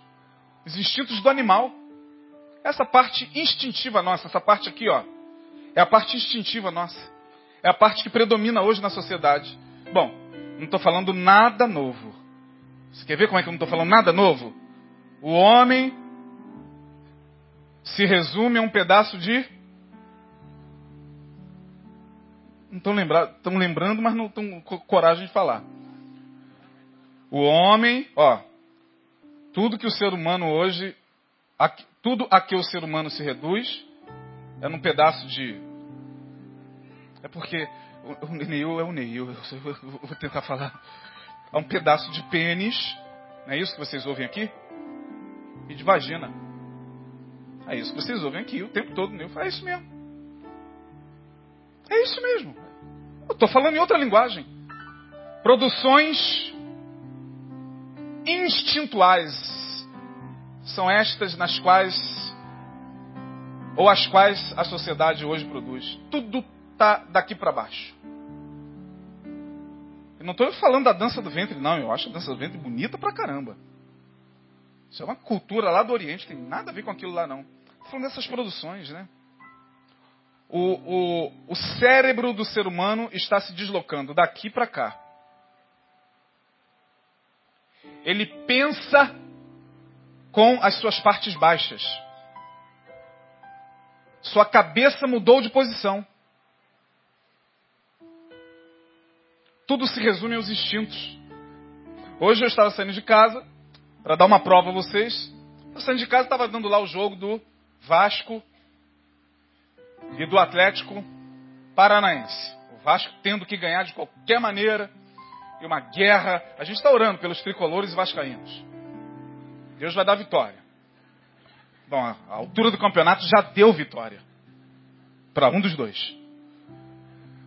os instintos do animal. Essa parte instintiva nossa, essa parte aqui, ó, é a parte instintiva nossa. É a parte que predomina hoje na sociedade. Bom, não estou falando nada novo. Você quer ver como é que eu não estou falando nada novo? O homem se resume a um pedaço de. Não estão lembrando, lembrando, mas não estão com coragem de falar. O homem, ó, tudo que o ser humano hoje, tudo a que o ser humano se reduz, é num pedaço de. É porque o, o Neil é o Neil, eu vou tentar falar. É um pedaço de pênis, não é isso que vocês ouvem aqui? E de vagina. É isso que vocês ouvem aqui o tempo todo. Neil é isso mesmo. É isso mesmo. Eu estou falando em outra linguagem. Produções instintuais são estas nas quais, ou as quais a sociedade hoje produz. Tudo está daqui para baixo. Eu não estou falando da dança do ventre, não. Eu acho a dança do ventre bonita pra caramba. Isso é uma cultura lá do Oriente, tem nada a ver com aquilo lá, não. Estou falando dessas produções, né? O, o, o cérebro do ser humano está se deslocando daqui para cá. ele pensa com as suas partes baixas. Sua cabeça mudou de posição. Tudo se resume aos instintos. Hoje eu estava saindo de casa para dar uma prova a vocês. Estava saindo de casa estava dando lá o jogo do Vasco e do Atlético Paranaense. O Vasco tendo que ganhar de qualquer maneira e uma guerra. A gente está orando pelos tricolores vascaínos. Deus vai dar vitória. Bom, a altura do campeonato já deu vitória. Para um dos dois.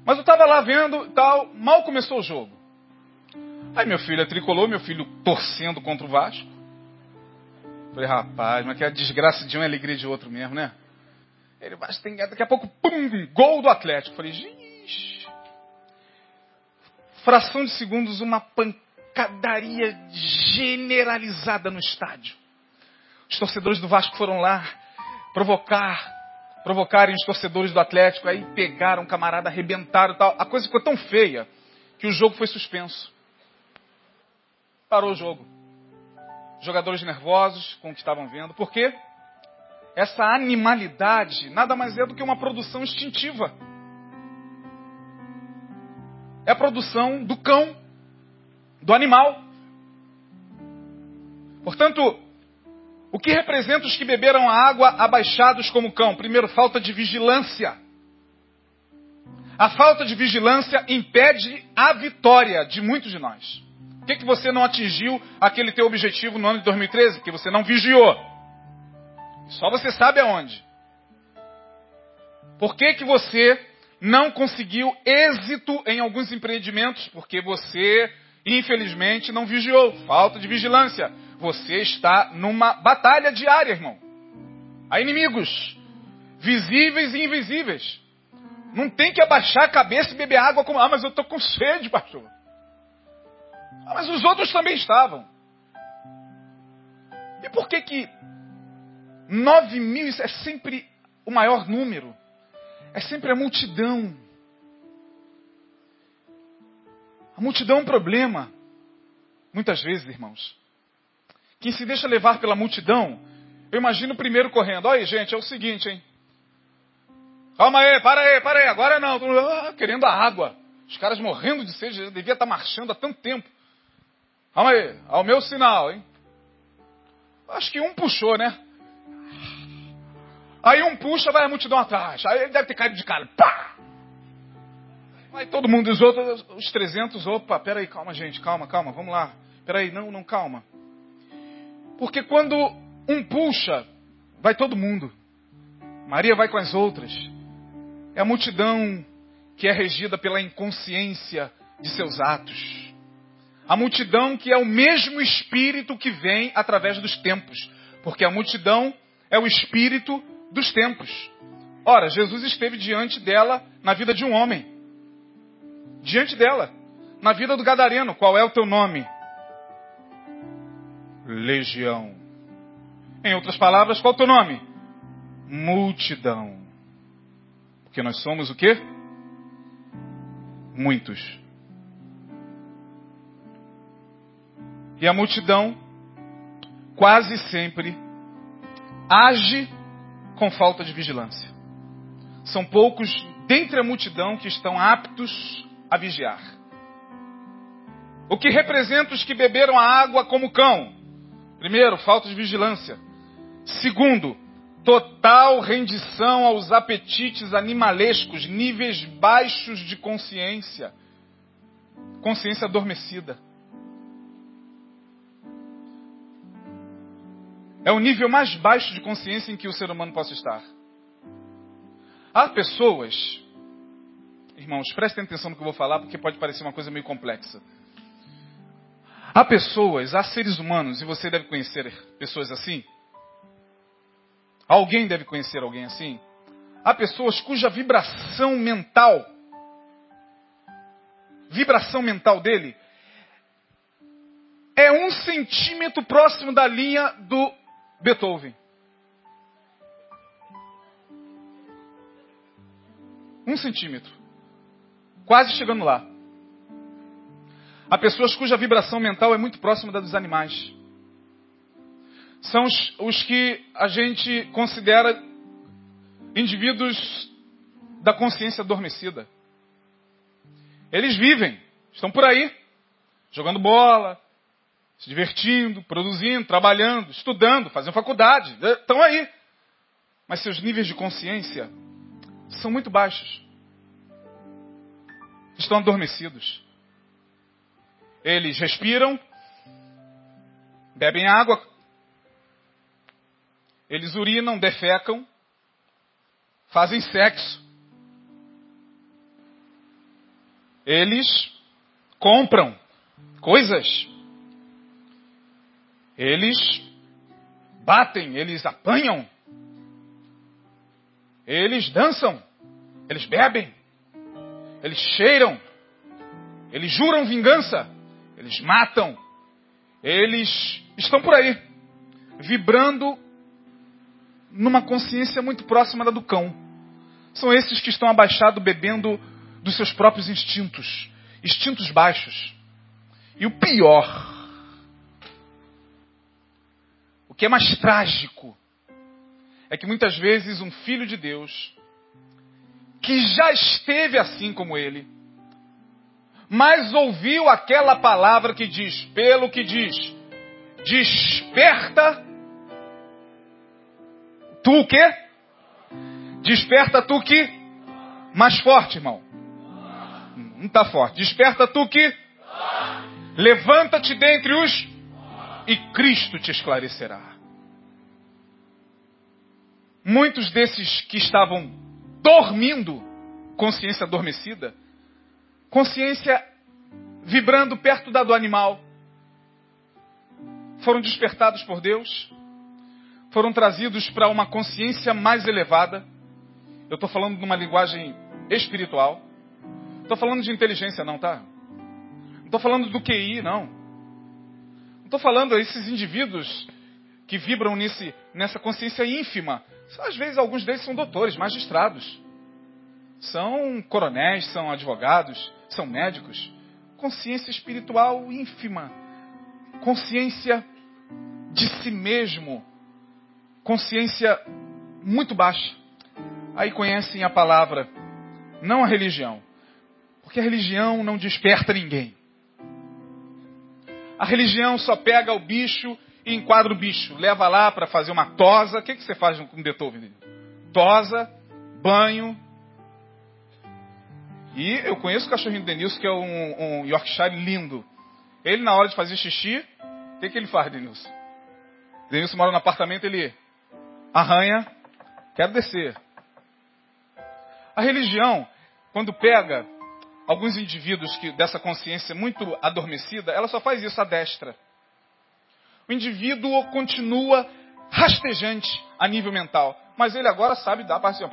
Mas eu estava lá vendo tal, mal começou o jogo. Aí meu filho é tricolor, meu filho torcendo contra o Vasco. Falei, rapaz, mas que a desgraça de um é a alegria de outro mesmo, né? Ele, Vasco tem daqui a pouco, pum, gol do Atlético. Falei, gente fração de segundos, uma pancadaria generalizada no estádio. Os torcedores do Vasco foram lá provocar, provocarem os torcedores do Atlético, aí pegaram, camarada, arrebentaram tal. A coisa ficou tão feia que o jogo foi suspenso. Parou o jogo. Jogadores nervosos com o que estavam vendo. Por quê? Essa animalidade nada mais é do que uma produção instintiva é a produção do cão, do animal. Portanto, o que representa os que beberam a água abaixados como cão? Primeiro, falta de vigilância. A falta de vigilância impede a vitória de muitos de nós. Por que, que você não atingiu aquele teu objetivo no ano de 2013? Porque você não vigiou. Só você sabe aonde. Por que, que você não conseguiu êxito em alguns empreendimentos porque você, infelizmente, não vigiou. Falta de vigilância. Você está numa batalha diária, irmão. Há inimigos visíveis e invisíveis. Não tem que abaixar a cabeça e beber água como, ah, mas eu estou com sede, pastor. Ah, mas os outros também estavam. E por que que nove mil é sempre o maior número? É sempre a multidão. A multidão é um problema. Muitas vezes, irmãos. Quem se deixa levar pela multidão, eu imagino o primeiro correndo. Olha aí, gente, é o seguinte, hein? Calma aí, para aí, para aí, agora não. Ah, querendo a água. Os caras morrendo de sede, devia estar marchando há tanto tempo. Calma aí, ao meu sinal, hein? Acho que um puxou, né? Aí um puxa, vai a multidão atrás. Aí ele deve ter caído de cara. Pá! Aí todo mundo, os outros, os 300, opa, peraí, calma gente, calma, calma, vamos lá. Peraí, não, não, calma. Porque quando um puxa, vai todo mundo. Maria vai com as outras. É a multidão que é regida pela inconsciência de seus atos. A multidão que é o mesmo espírito que vem através dos tempos. Porque a multidão é o espírito dos tempos. Ora, Jesus esteve diante dela na vida de um homem. Diante dela, na vida do Gadareno. Qual é o teu nome? Legião. Em outras palavras, qual é o teu nome? Multidão. Porque nós somos o quê? Muitos. E a multidão quase sempre age com falta de vigilância. São poucos dentre a multidão que estão aptos a vigiar. O que representa os que beberam a água como cão? Primeiro, falta de vigilância. Segundo, total rendição aos apetites animalescos, níveis baixos de consciência. Consciência adormecida. É o nível mais baixo de consciência em que o ser humano possa estar. Há pessoas, irmãos, prestem atenção no que eu vou falar, porque pode parecer uma coisa meio complexa. Há pessoas, há seres humanos, e você deve conhecer pessoas assim. Alguém deve conhecer alguém assim. Há pessoas cuja vibração mental, vibração mental dele, é um centímetro próximo da linha do Beethoven. Um centímetro. Quase chegando lá. Há pessoas cuja vibração mental é muito próxima da dos animais. São os, os que a gente considera indivíduos da consciência adormecida. Eles vivem, estão por aí, jogando bola, se divertindo, produzindo, trabalhando, estudando, fazendo faculdade, né? estão aí. Mas seus níveis de consciência são muito baixos. Estão adormecidos. Eles respiram, bebem água, eles urinam, defecam, fazem sexo. Eles compram coisas. Eles batem, eles apanham, eles dançam, eles bebem, eles cheiram, eles juram vingança, eles matam, eles estão por aí, vibrando numa consciência muito próxima da do cão. São esses que estão abaixados bebendo dos seus próprios instintos, instintos baixos. E o pior o que é mais trágico é que muitas vezes um filho de Deus, que já esteve assim como ele, mas ouviu aquela palavra que diz, pelo que diz, desperta tu o quê? Desperta tu que? Mais forte, irmão. Não está forte. Desperta tu que? Levanta-te dentre os e Cristo te esclarecerá. Muitos desses que estavam dormindo consciência adormecida, consciência vibrando perto da do animal. Foram despertados por Deus, foram trazidos para uma consciência mais elevada. Eu estou falando de uma linguagem espiritual. Estou falando de inteligência, não, tá? Não estou falando do QI, não. Não estou falando desses indivíduos que vibram nesse, nessa consciência ínfima. Às vezes, alguns deles são doutores, magistrados. São coronéis, são advogados, são médicos. Consciência espiritual ínfima. Consciência de si mesmo. Consciência muito baixa. Aí conhecem a palavra, não a religião. Porque a religião não desperta ninguém. A religião só pega o bicho e enquadra o bicho. Leva lá para fazer uma tosa. O que, que você faz com Beethoven? Tosa, banho. E eu conheço o cachorrinho do Denilson, que é um, um Yorkshire lindo. Ele, na hora de fazer xixi, o que, que ele faz, Denilson? Denilson mora no apartamento, ele arranha, quero descer. A religião, quando pega alguns indivíduos que dessa consciência muito adormecida, ela só faz isso à destra. O indivíduo continua rastejante a nível mental, mas ele agora sabe dar para Senhor.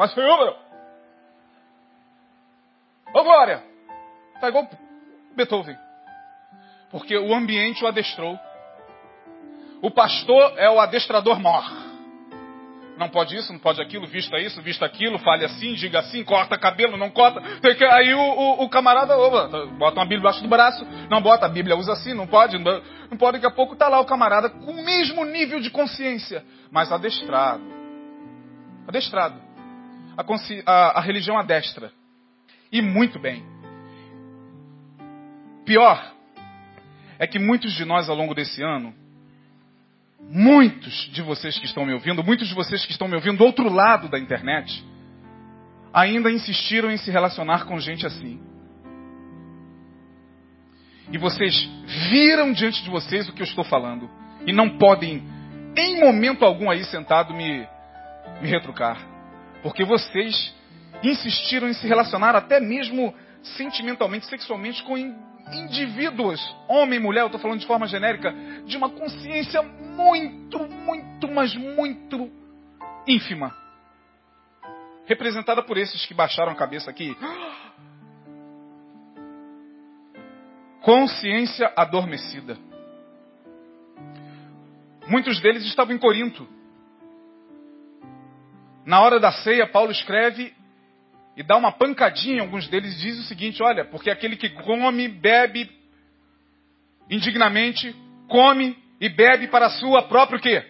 Ô glória, tá igual Beethoven, porque o ambiente o adestrou. O pastor é o adestrador mor não pode isso, não pode aquilo, vista isso, vista aquilo, fale assim, diga assim, corta cabelo, não corta. Aí o, o, o camarada bota uma Bíblia embaixo do braço, não bota, a Bíblia usa assim, não pode, não, não pode, daqui a pouco está lá o camarada com o mesmo nível de consciência, mas adestrado. Adestrado. A, a, a religião adestra. E muito bem. Pior é que muitos de nós ao longo desse ano muitos de vocês que estão me ouvindo, muitos de vocês que estão me ouvindo do outro lado da internet, ainda insistiram em se relacionar com gente assim. E vocês viram diante de vocês o que eu estou falando. E não podem, em momento algum aí sentado, me, me retrucar. Porque vocês insistiram em se relacionar até mesmo sentimentalmente, sexualmente com indivíduos, homem e mulher, eu estou falando de forma genérica, de uma consciência muito, muito, mas muito ínfima. Representada por esses que baixaram a cabeça aqui. Consciência adormecida. Muitos deles estavam em Corinto. Na hora da ceia, Paulo escreve e dá uma pancadinha em alguns deles e diz o seguinte: olha, porque aquele que come, bebe indignamente, come e bebe para a sua própria o quê?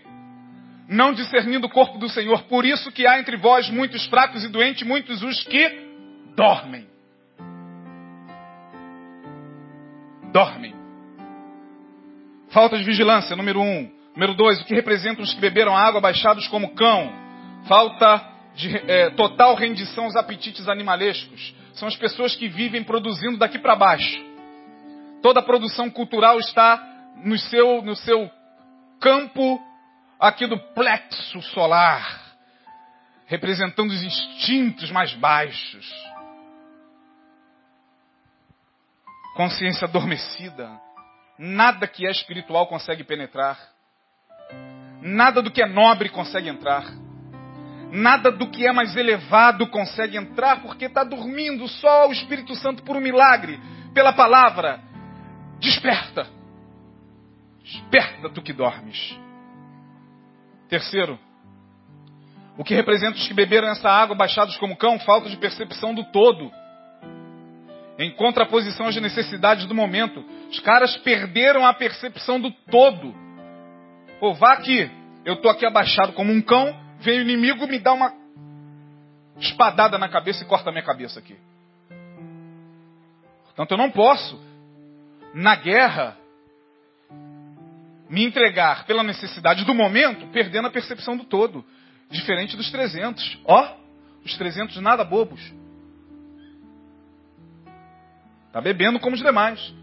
Não discernindo o corpo do Senhor. Por isso que há entre vós muitos fracos e doentes, muitos os que dormem. Dormem. Falta de vigilância, número um. Número dois, o que representam os que beberam água baixados como cão. Falta de é, total rendição aos apetites animalescos. São as pessoas que vivem produzindo daqui para baixo. Toda a produção cultural está no seu, no seu campo aqui do plexo solar, representando os instintos mais baixos. Consciência adormecida. Nada que é espiritual consegue penetrar. Nada do que é nobre consegue entrar. Nada do que é mais elevado consegue entrar porque está dormindo. Só o Espírito Santo, por um milagre, pela palavra, desperta. Desperta do que dormes. Terceiro, o que representa os que beberam essa água baixados como cão, falta de percepção do todo. Em contraposição às necessidades do momento. Os caras perderam a percepção do todo. Pô, vá aqui. Eu estou aqui abaixado como um cão, vem o inimigo me dá uma espadada na cabeça e corta a minha cabeça aqui. Portanto, eu não posso, na guerra, me entregar pela necessidade do momento, perdendo a percepção do todo. Diferente dos 300. Ó, os 300 nada bobos. Está bebendo como os demais.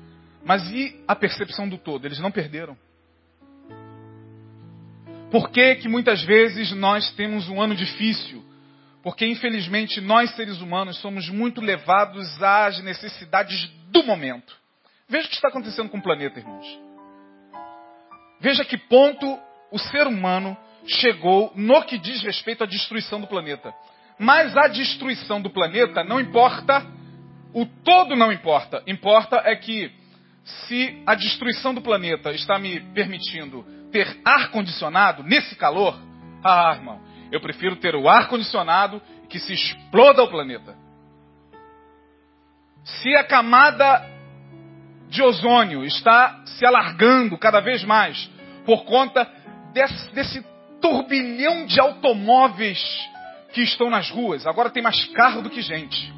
Mas e a percepção do todo? Eles não perderam. Por que, que muitas vezes nós temos um ano difícil? Porque, infelizmente, nós seres humanos somos muito levados às necessidades do momento. Veja o que está acontecendo com o planeta, irmãos. Veja que ponto o ser humano chegou no que diz respeito à destruição do planeta. Mas a destruição do planeta não importa, o todo não importa. Importa é que se a destruição do planeta está me permitindo ter ar condicionado nesse calor, ah, irmão, eu prefiro ter o ar condicionado que se exploda o planeta. Se a camada de ozônio está se alargando cada vez mais por conta desse, desse turbilhão de automóveis que estão nas ruas. Agora tem mais carro do que gente.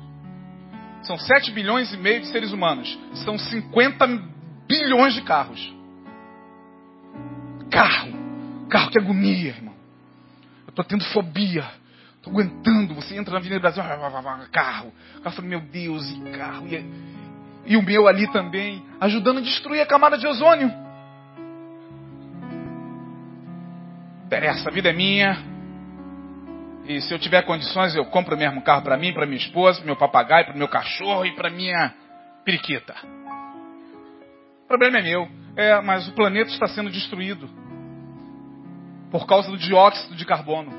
São 7 bilhões e meio de seres humanos. São 50 bilhões de carros. Carro. Carro que agonia, irmão. Eu estou tendo fobia. Estou aguentando. Você entra na Avenida Brasil, carro. O meu Deus, e carro. E, e o meu ali também, ajudando a destruir a camada de ozônio. Interessa, a vida é minha. E se eu tiver condições, eu compro mesmo carro para mim, para minha esposa, para meu papagaio, para meu cachorro e para minha periquita. O problema é meu. É, mas o planeta está sendo destruído por causa do dióxido de carbono.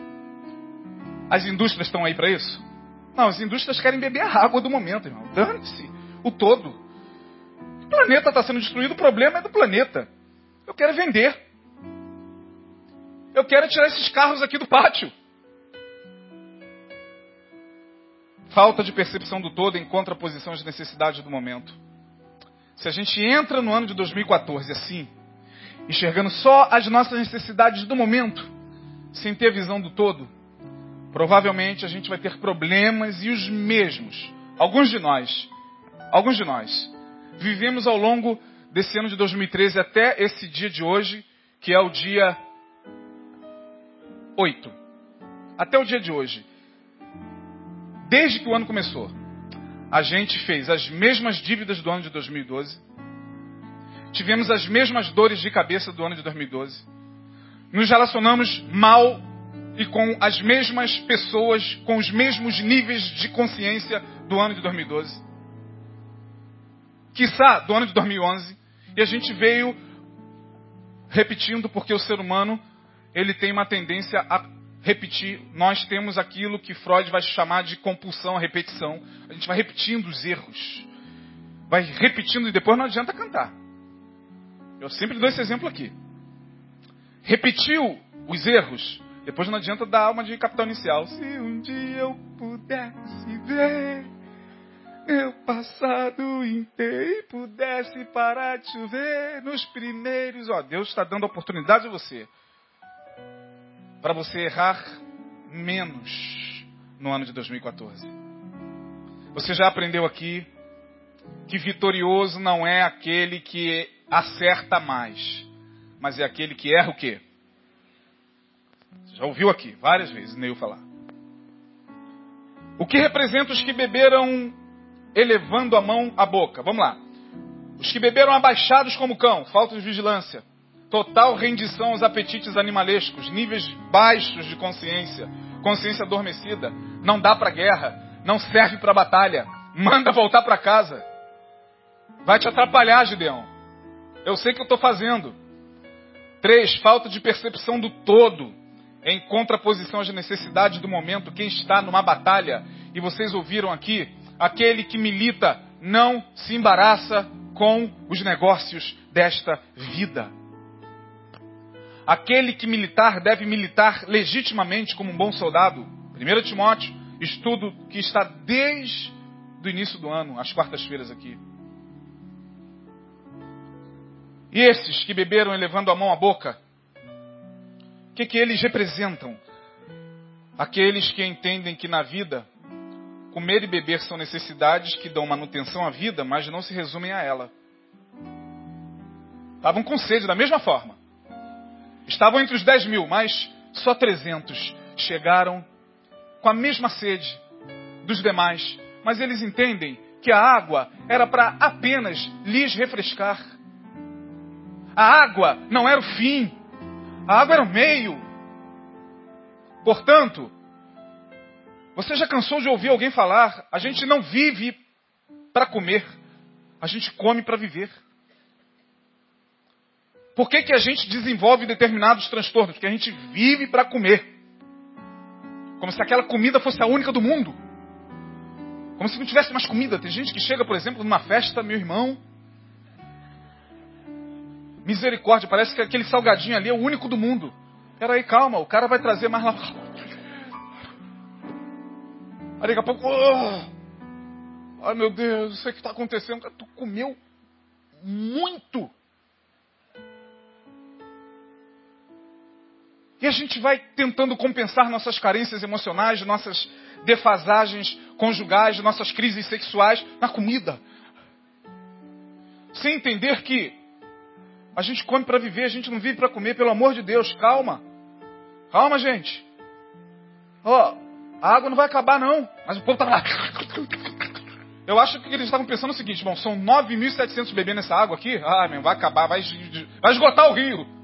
As indústrias estão aí para isso? Não, as indústrias querem beber a água do momento, irmão. Dane-se. O todo. O planeta está sendo destruído, o problema é do planeta. Eu quero vender. Eu quero tirar esses carros aqui do pátio. Falta de percepção do todo em contraposição às necessidades do momento. Se a gente entra no ano de 2014 assim, enxergando só as nossas necessidades do momento, sem ter visão do todo, provavelmente a gente vai ter problemas e os mesmos. Alguns de nós, alguns de nós, vivemos ao longo desse ano de 2013 até esse dia de hoje, que é o dia 8. Até o dia de hoje. Desde que o ano começou a gente fez as mesmas dívidas do ano de 2012, tivemos as mesmas dores de cabeça do ano de 2012, nos relacionamos mal e com as mesmas pessoas, com os mesmos níveis de consciência do ano de 2012, quiçá do ano de 2011, e a gente veio repetindo porque o ser humano ele tem uma tendência a repetir, nós temos aquilo que Freud vai chamar de compulsão à repetição. A gente vai repetindo os erros. Vai repetindo e depois não adianta cantar. Eu sempre dou esse exemplo aqui. Repetiu os erros, depois não adianta dar alma de capital inicial. Se um dia eu pudesse ver meu passado inteiro e pudesse parar de chover nos primeiros. Ó, Deus está dando oportunidade a você para você errar menos no ano de 2014. Você já aprendeu aqui que vitorioso não é aquele que acerta mais, mas é aquele que erra o quê? Você já ouviu aqui várias vezes Neil falar. O que representa os que beberam elevando a mão à boca? Vamos lá. Os que beberam abaixados como cão, falta de vigilância. Total rendição aos apetites animalescos, níveis baixos de consciência, consciência adormecida. Não dá para guerra, não serve para batalha. Manda voltar para casa. Vai te atrapalhar, Gideão. Eu sei que eu estou fazendo. Três, falta de percepção do todo, em contraposição às necessidades do momento. Quem está numa batalha, e vocês ouviram aqui, aquele que milita não se embaraça com os negócios desta vida. Aquele que militar deve militar legitimamente como um bom soldado. 1 Timóteo, estudo que está desde o início do ano, às quartas-feiras aqui. E esses que beberam elevando a mão à boca, o que, que eles representam? Aqueles que entendem que na vida, comer e beber são necessidades que dão manutenção à vida, mas não se resumem a ela. Estavam com sede da mesma forma. Estavam entre os 10 mil, mas só 300 chegaram com a mesma sede dos demais. Mas eles entendem que a água era para apenas lhes refrescar. A água não era o fim, a água era o meio. Portanto, Você já cansou de ouvir alguém falar? A gente não vive para comer, a gente come para viver. Por que, que a gente desenvolve determinados transtornos? Porque a gente vive para comer. Como se aquela comida fosse a única do mundo. Como se não tivesse mais comida. Tem gente que chega, por exemplo, numa festa, meu irmão. Misericórdia, parece que aquele salgadinho ali é o único do mundo. Peraí, calma, o cara vai trazer mais lá. Aí daqui a pouco. Oh, ai meu Deus, não sei o que está acontecendo. Tu comeu muito. E a gente vai tentando compensar nossas carências emocionais, nossas defasagens conjugais, nossas crises sexuais na comida. Sem entender que a gente come para viver, a gente não vive para comer, pelo amor de Deus, calma. Calma, gente. Ó, oh, a água não vai acabar não, mas o povo tá lá. Eu acho que eles estavam pensando o seguinte, bom, são 9.700 bebês nessa água aqui. Ah, meu, vai acabar, vai, vai esgotar o rio.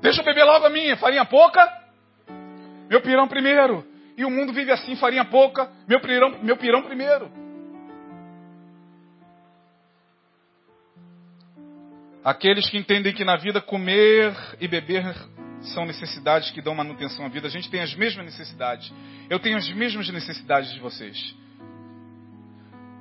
Deixa eu beber logo a minha, farinha pouca, meu pirão primeiro. E o mundo vive assim, farinha pouca, meu pirão, meu pirão primeiro. Aqueles que entendem que na vida comer e beber são necessidades que dão manutenção à vida. A gente tem as mesmas necessidades. Eu tenho as mesmas necessidades de vocês.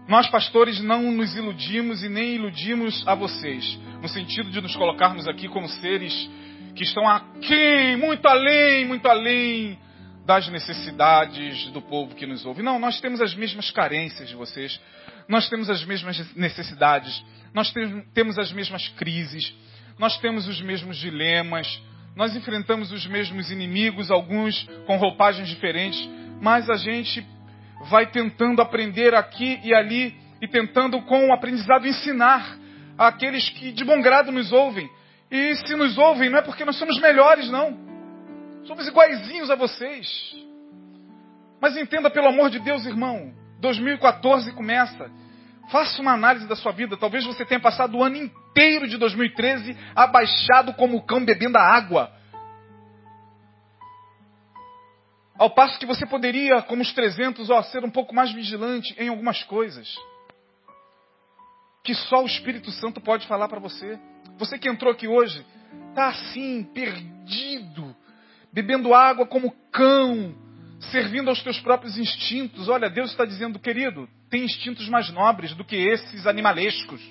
Nós, pastores, não nos iludimos e nem iludimos a vocês, no sentido de nos colocarmos aqui como seres que estão aquém, muito além, muito além das necessidades do povo que nos ouve. Não, nós temos as mesmas carências de vocês, nós temos as mesmas necessidades, nós temos as mesmas crises, nós temos os mesmos dilemas, nós enfrentamos os mesmos inimigos, alguns com roupagens diferentes, mas a gente vai tentando aprender aqui e ali e tentando com o aprendizado ensinar àqueles que de bom grado nos ouvem e se nos ouvem, não é porque nós somos melhores, não. Somos iguaizinhos a vocês. Mas entenda, pelo amor de Deus, irmão, 2014 começa. Faça uma análise da sua vida. Talvez você tenha passado o ano inteiro de 2013 abaixado como o cão bebendo a água. Ao passo que você poderia, como os 300, ó, ser um pouco mais vigilante em algumas coisas. Que só o Espírito Santo pode falar para você. Você que entrou aqui hoje, está assim, perdido, bebendo água como cão, servindo aos teus próprios instintos. Olha, Deus está dizendo, querido, tem instintos mais nobres do que esses animalescos.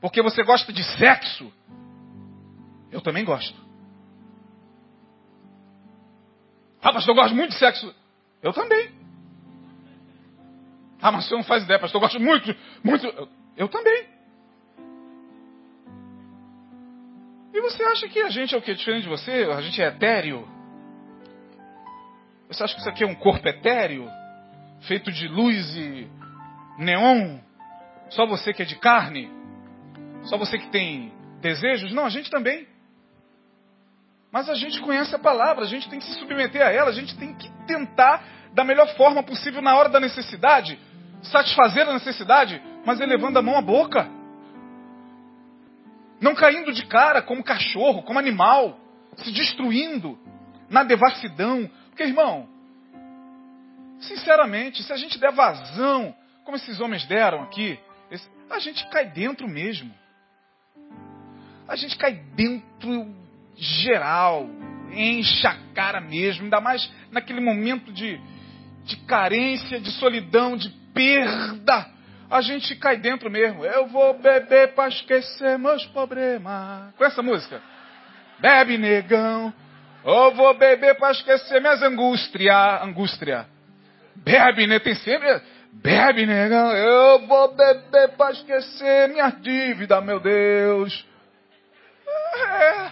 Porque você gosta de sexo, eu também gosto. Ah, pastor, eu gosto muito de sexo. Eu também. Ah, mas você não faz ideia, pastor, eu gosto muito, muito. Eu, eu também. E você acha que a gente é o que? Diferente de você? A gente é etéreo? Você acha que isso aqui é um corpo etéreo? Feito de luz e neon? Só você que é de carne? Só você que tem desejos? Não, a gente também. Mas a gente conhece a palavra, a gente tem que se submeter a ela, a gente tem que tentar da melhor forma possível na hora da necessidade, satisfazer a necessidade, mas elevando a mão à boca. Não caindo de cara como cachorro, como animal, se destruindo na devassidão. Porque, irmão, sinceramente, se a gente der vazão, como esses homens deram aqui, a gente cai dentro mesmo. A gente cai dentro geral, enche a cara mesmo, ainda mais naquele momento de, de carência, de solidão, de perda a gente cai dentro mesmo. Eu vou beber para esquecer meus problemas. Com essa música? Bebe, negão. Eu vou beber para esquecer minhas angústias. Angústia. Bebe, né? Tem sempre. Bebe, negão. Eu vou beber para esquecer minha dívida, meu Deus. É.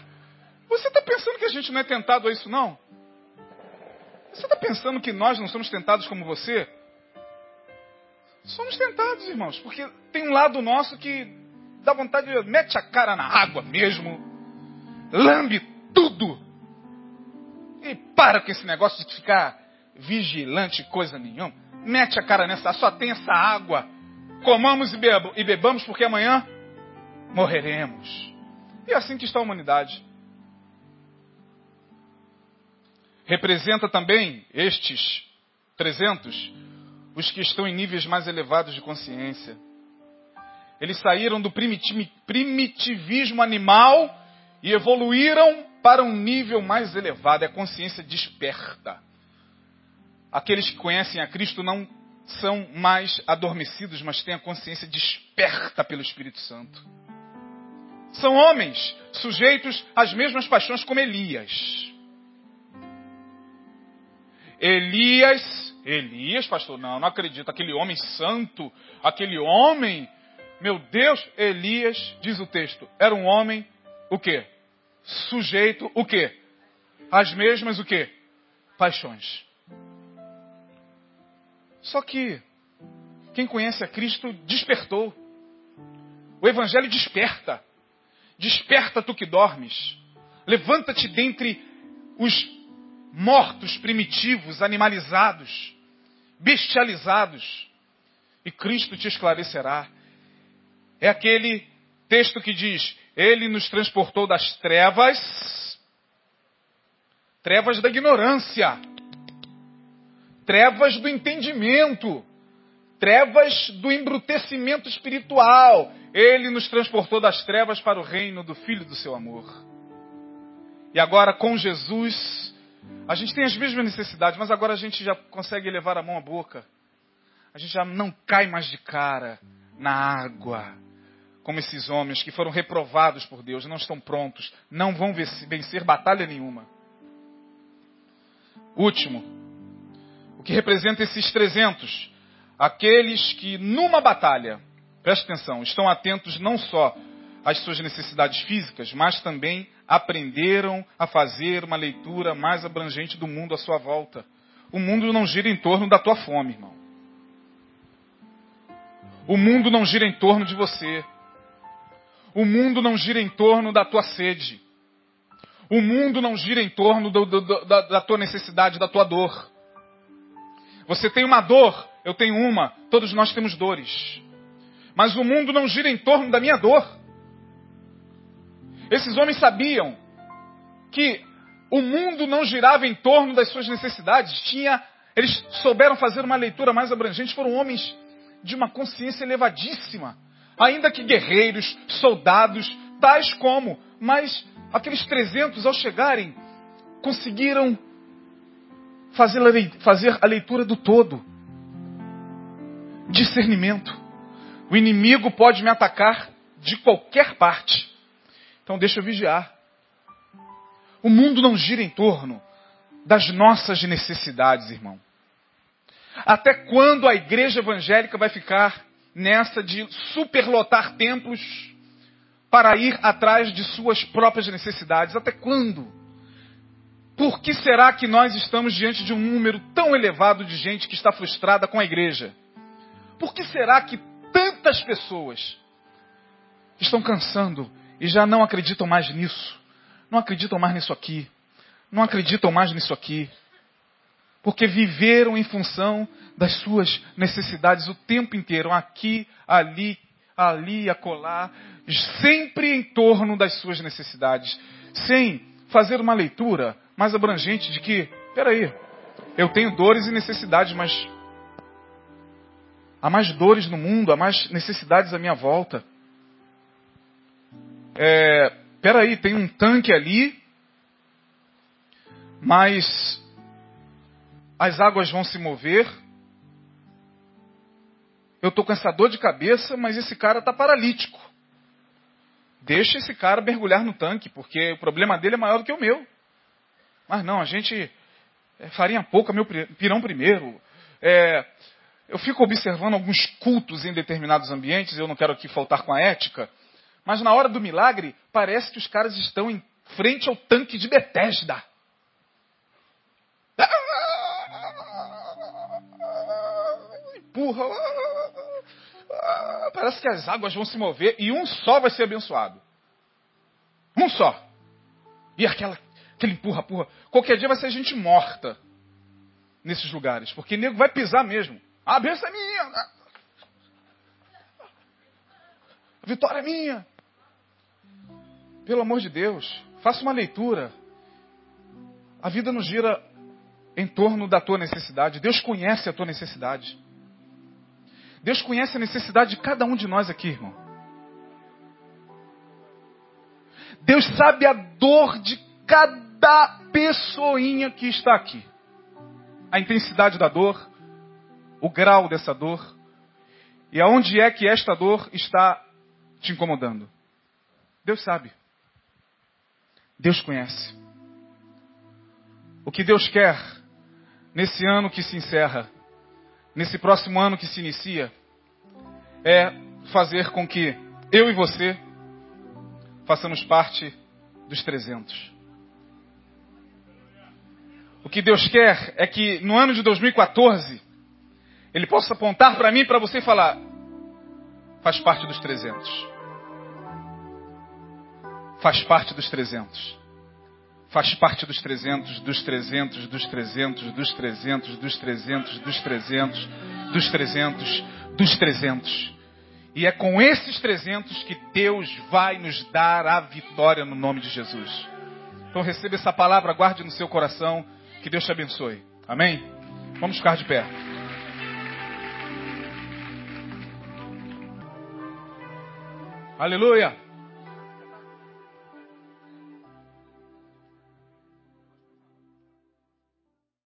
Você está pensando que a gente não é tentado a isso, não? Você está pensando que nós não somos tentados como você? Somos tentados, irmãos, porque tem um lado nosso que dá vontade de mete a cara na água mesmo, lambe tudo. E para com esse negócio de ficar vigilante, coisa nenhuma. Mete a cara nessa, só tem essa água. Comamos e bebamos porque amanhã morreremos. E é assim que está a humanidade. representa também estes 300 os que estão em níveis mais elevados de consciência. Eles saíram do primitivismo animal e evoluíram para um nível mais elevado, é a consciência desperta. Aqueles que conhecem a Cristo não são mais adormecidos, mas têm a consciência desperta pelo Espírito Santo. São homens sujeitos às mesmas paixões como Elias. Elias, Elias, pastor, não, não acredito. Aquele homem santo, aquele homem, meu Deus, Elias, diz o texto, era um homem, o quê? Sujeito, o quê? As mesmas, o quê? Paixões. Só que quem conhece a Cristo despertou. O Evangelho desperta. Desperta tu que dormes. Levanta-te dentre os mortos primitivos, animalizados, bestializados, e Cristo te esclarecerá. É aquele texto que diz: Ele nos transportou das trevas, trevas da ignorância, trevas do entendimento, trevas do embrutecimento espiritual. Ele nos transportou das trevas para o reino do Filho do seu amor. E agora, com Jesus, a gente tem as mesmas necessidades, mas agora a gente já consegue levar a mão à boca. A gente já não cai mais de cara na água, como esses homens que foram reprovados por Deus, não estão prontos, não vão vencer batalha nenhuma. Último, o que representa esses 300? Aqueles que numa batalha, preste atenção, estão atentos não só às suas necessidades físicas, mas também aprenderam a fazer uma leitura mais abrangente do mundo à sua volta. O mundo não gira em torno da tua fome, irmão. O mundo não gira em torno de você. O mundo não gira em torno da tua sede. O mundo não gira em torno do, do, do, da, da tua necessidade, da tua dor. Você tem uma dor, eu tenho uma, todos nós temos dores. Mas o mundo não gira em torno da minha dor. Esses homens sabiam que o mundo não girava em torno das suas necessidades. Tinha, eles souberam fazer uma leitura mais abrangente. Foram homens de uma consciência elevadíssima, ainda que guerreiros, soldados, tais como. Mas aqueles 300, ao chegarem, conseguiram fazer a leitura do todo. Discernimento. O inimigo pode me atacar de qualquer parte. Então deixa eu vigiar. O mundo não gira em torno das nossas necessidades, irmão. Até quando a igreja evangélica vai ficar nessa de superlotar templos para ir atrás de suas próprias necessidades? Até quando? Por que será que nós estamos diante de um número tão elevado de gente que está frustrada com a igreja? Por que será que tantas pessoas estão cansando e já não acreditam mais nisso. Não acreditam mais nisso aqui. Não acreditam mais nisso aqui. Porque viveram em função das suas necessidades o tempo inteiro, aqui, ali, ali, acolá, sempre em torno das suas necessidades, sem fazer uma leitura mais abrangente de que, peraí, eu tenho dores e necessidades, mas há mais dores no mundo, há mais necessidades à minha volta é, peraí, tem um tanque ali, mas as águas vão se mover. Eu estou com essa dor de cabeça, mas esse cara está paralítico. Deixa esse cara mergulhar no tanque, porque o problema dele é maior do que o meu. Mas não, a gente é, farinha pouca, meu pirão primeiro. É, eu fico observando alguns cultos em determinados ambientes, eu não quero aqui faltar com a ética, mas na hora do milagre, parece que os caras estão em frente ao tanque de Betesda. Empurra. Parece que as águas vão se mover e um só vai ser abençoado. Um só. E aquela, aquele empurra, empurra. Qualquer dia vai ser gente morta nesses lugares. Porque nego vai pisar mesmo. A benção é minha. A vitória é minha. Pelo amor de Deus, faça uma leitura. A vida não gira em torno da tua necessidade. Deus conhece a tua necessidade. Deus conhece a necessidade de cada um de nós aqui, irmão. Deus sabe a dor de cada pessoinha que está aqui. A intensidade da dor, o grau dessa dor e aonde é que esta dor está te incomodando. Deus sabe. Deus conhece. O que Deus quer nesse ano que se encerra, nesse próximo ano que se inicia, é fazer com que eu e você façamos parte dos 300. O que Deus quer é que no ano de 2014 Ele possa apontar para mim e para você e falar: faz parte dos 300. Faz parte dos 300 faz parte dos 300, dos 300, dos 300, dos 300, dos 300, dos 300, dos 300, dos 300. E é com esses 300 que Deus vai nos dar a vitória no nome de Jesus. Então receba essa palavra, guarde no seu coração, que Deus te abençoe. Amém? Vamos ficar de pé. Aleluia!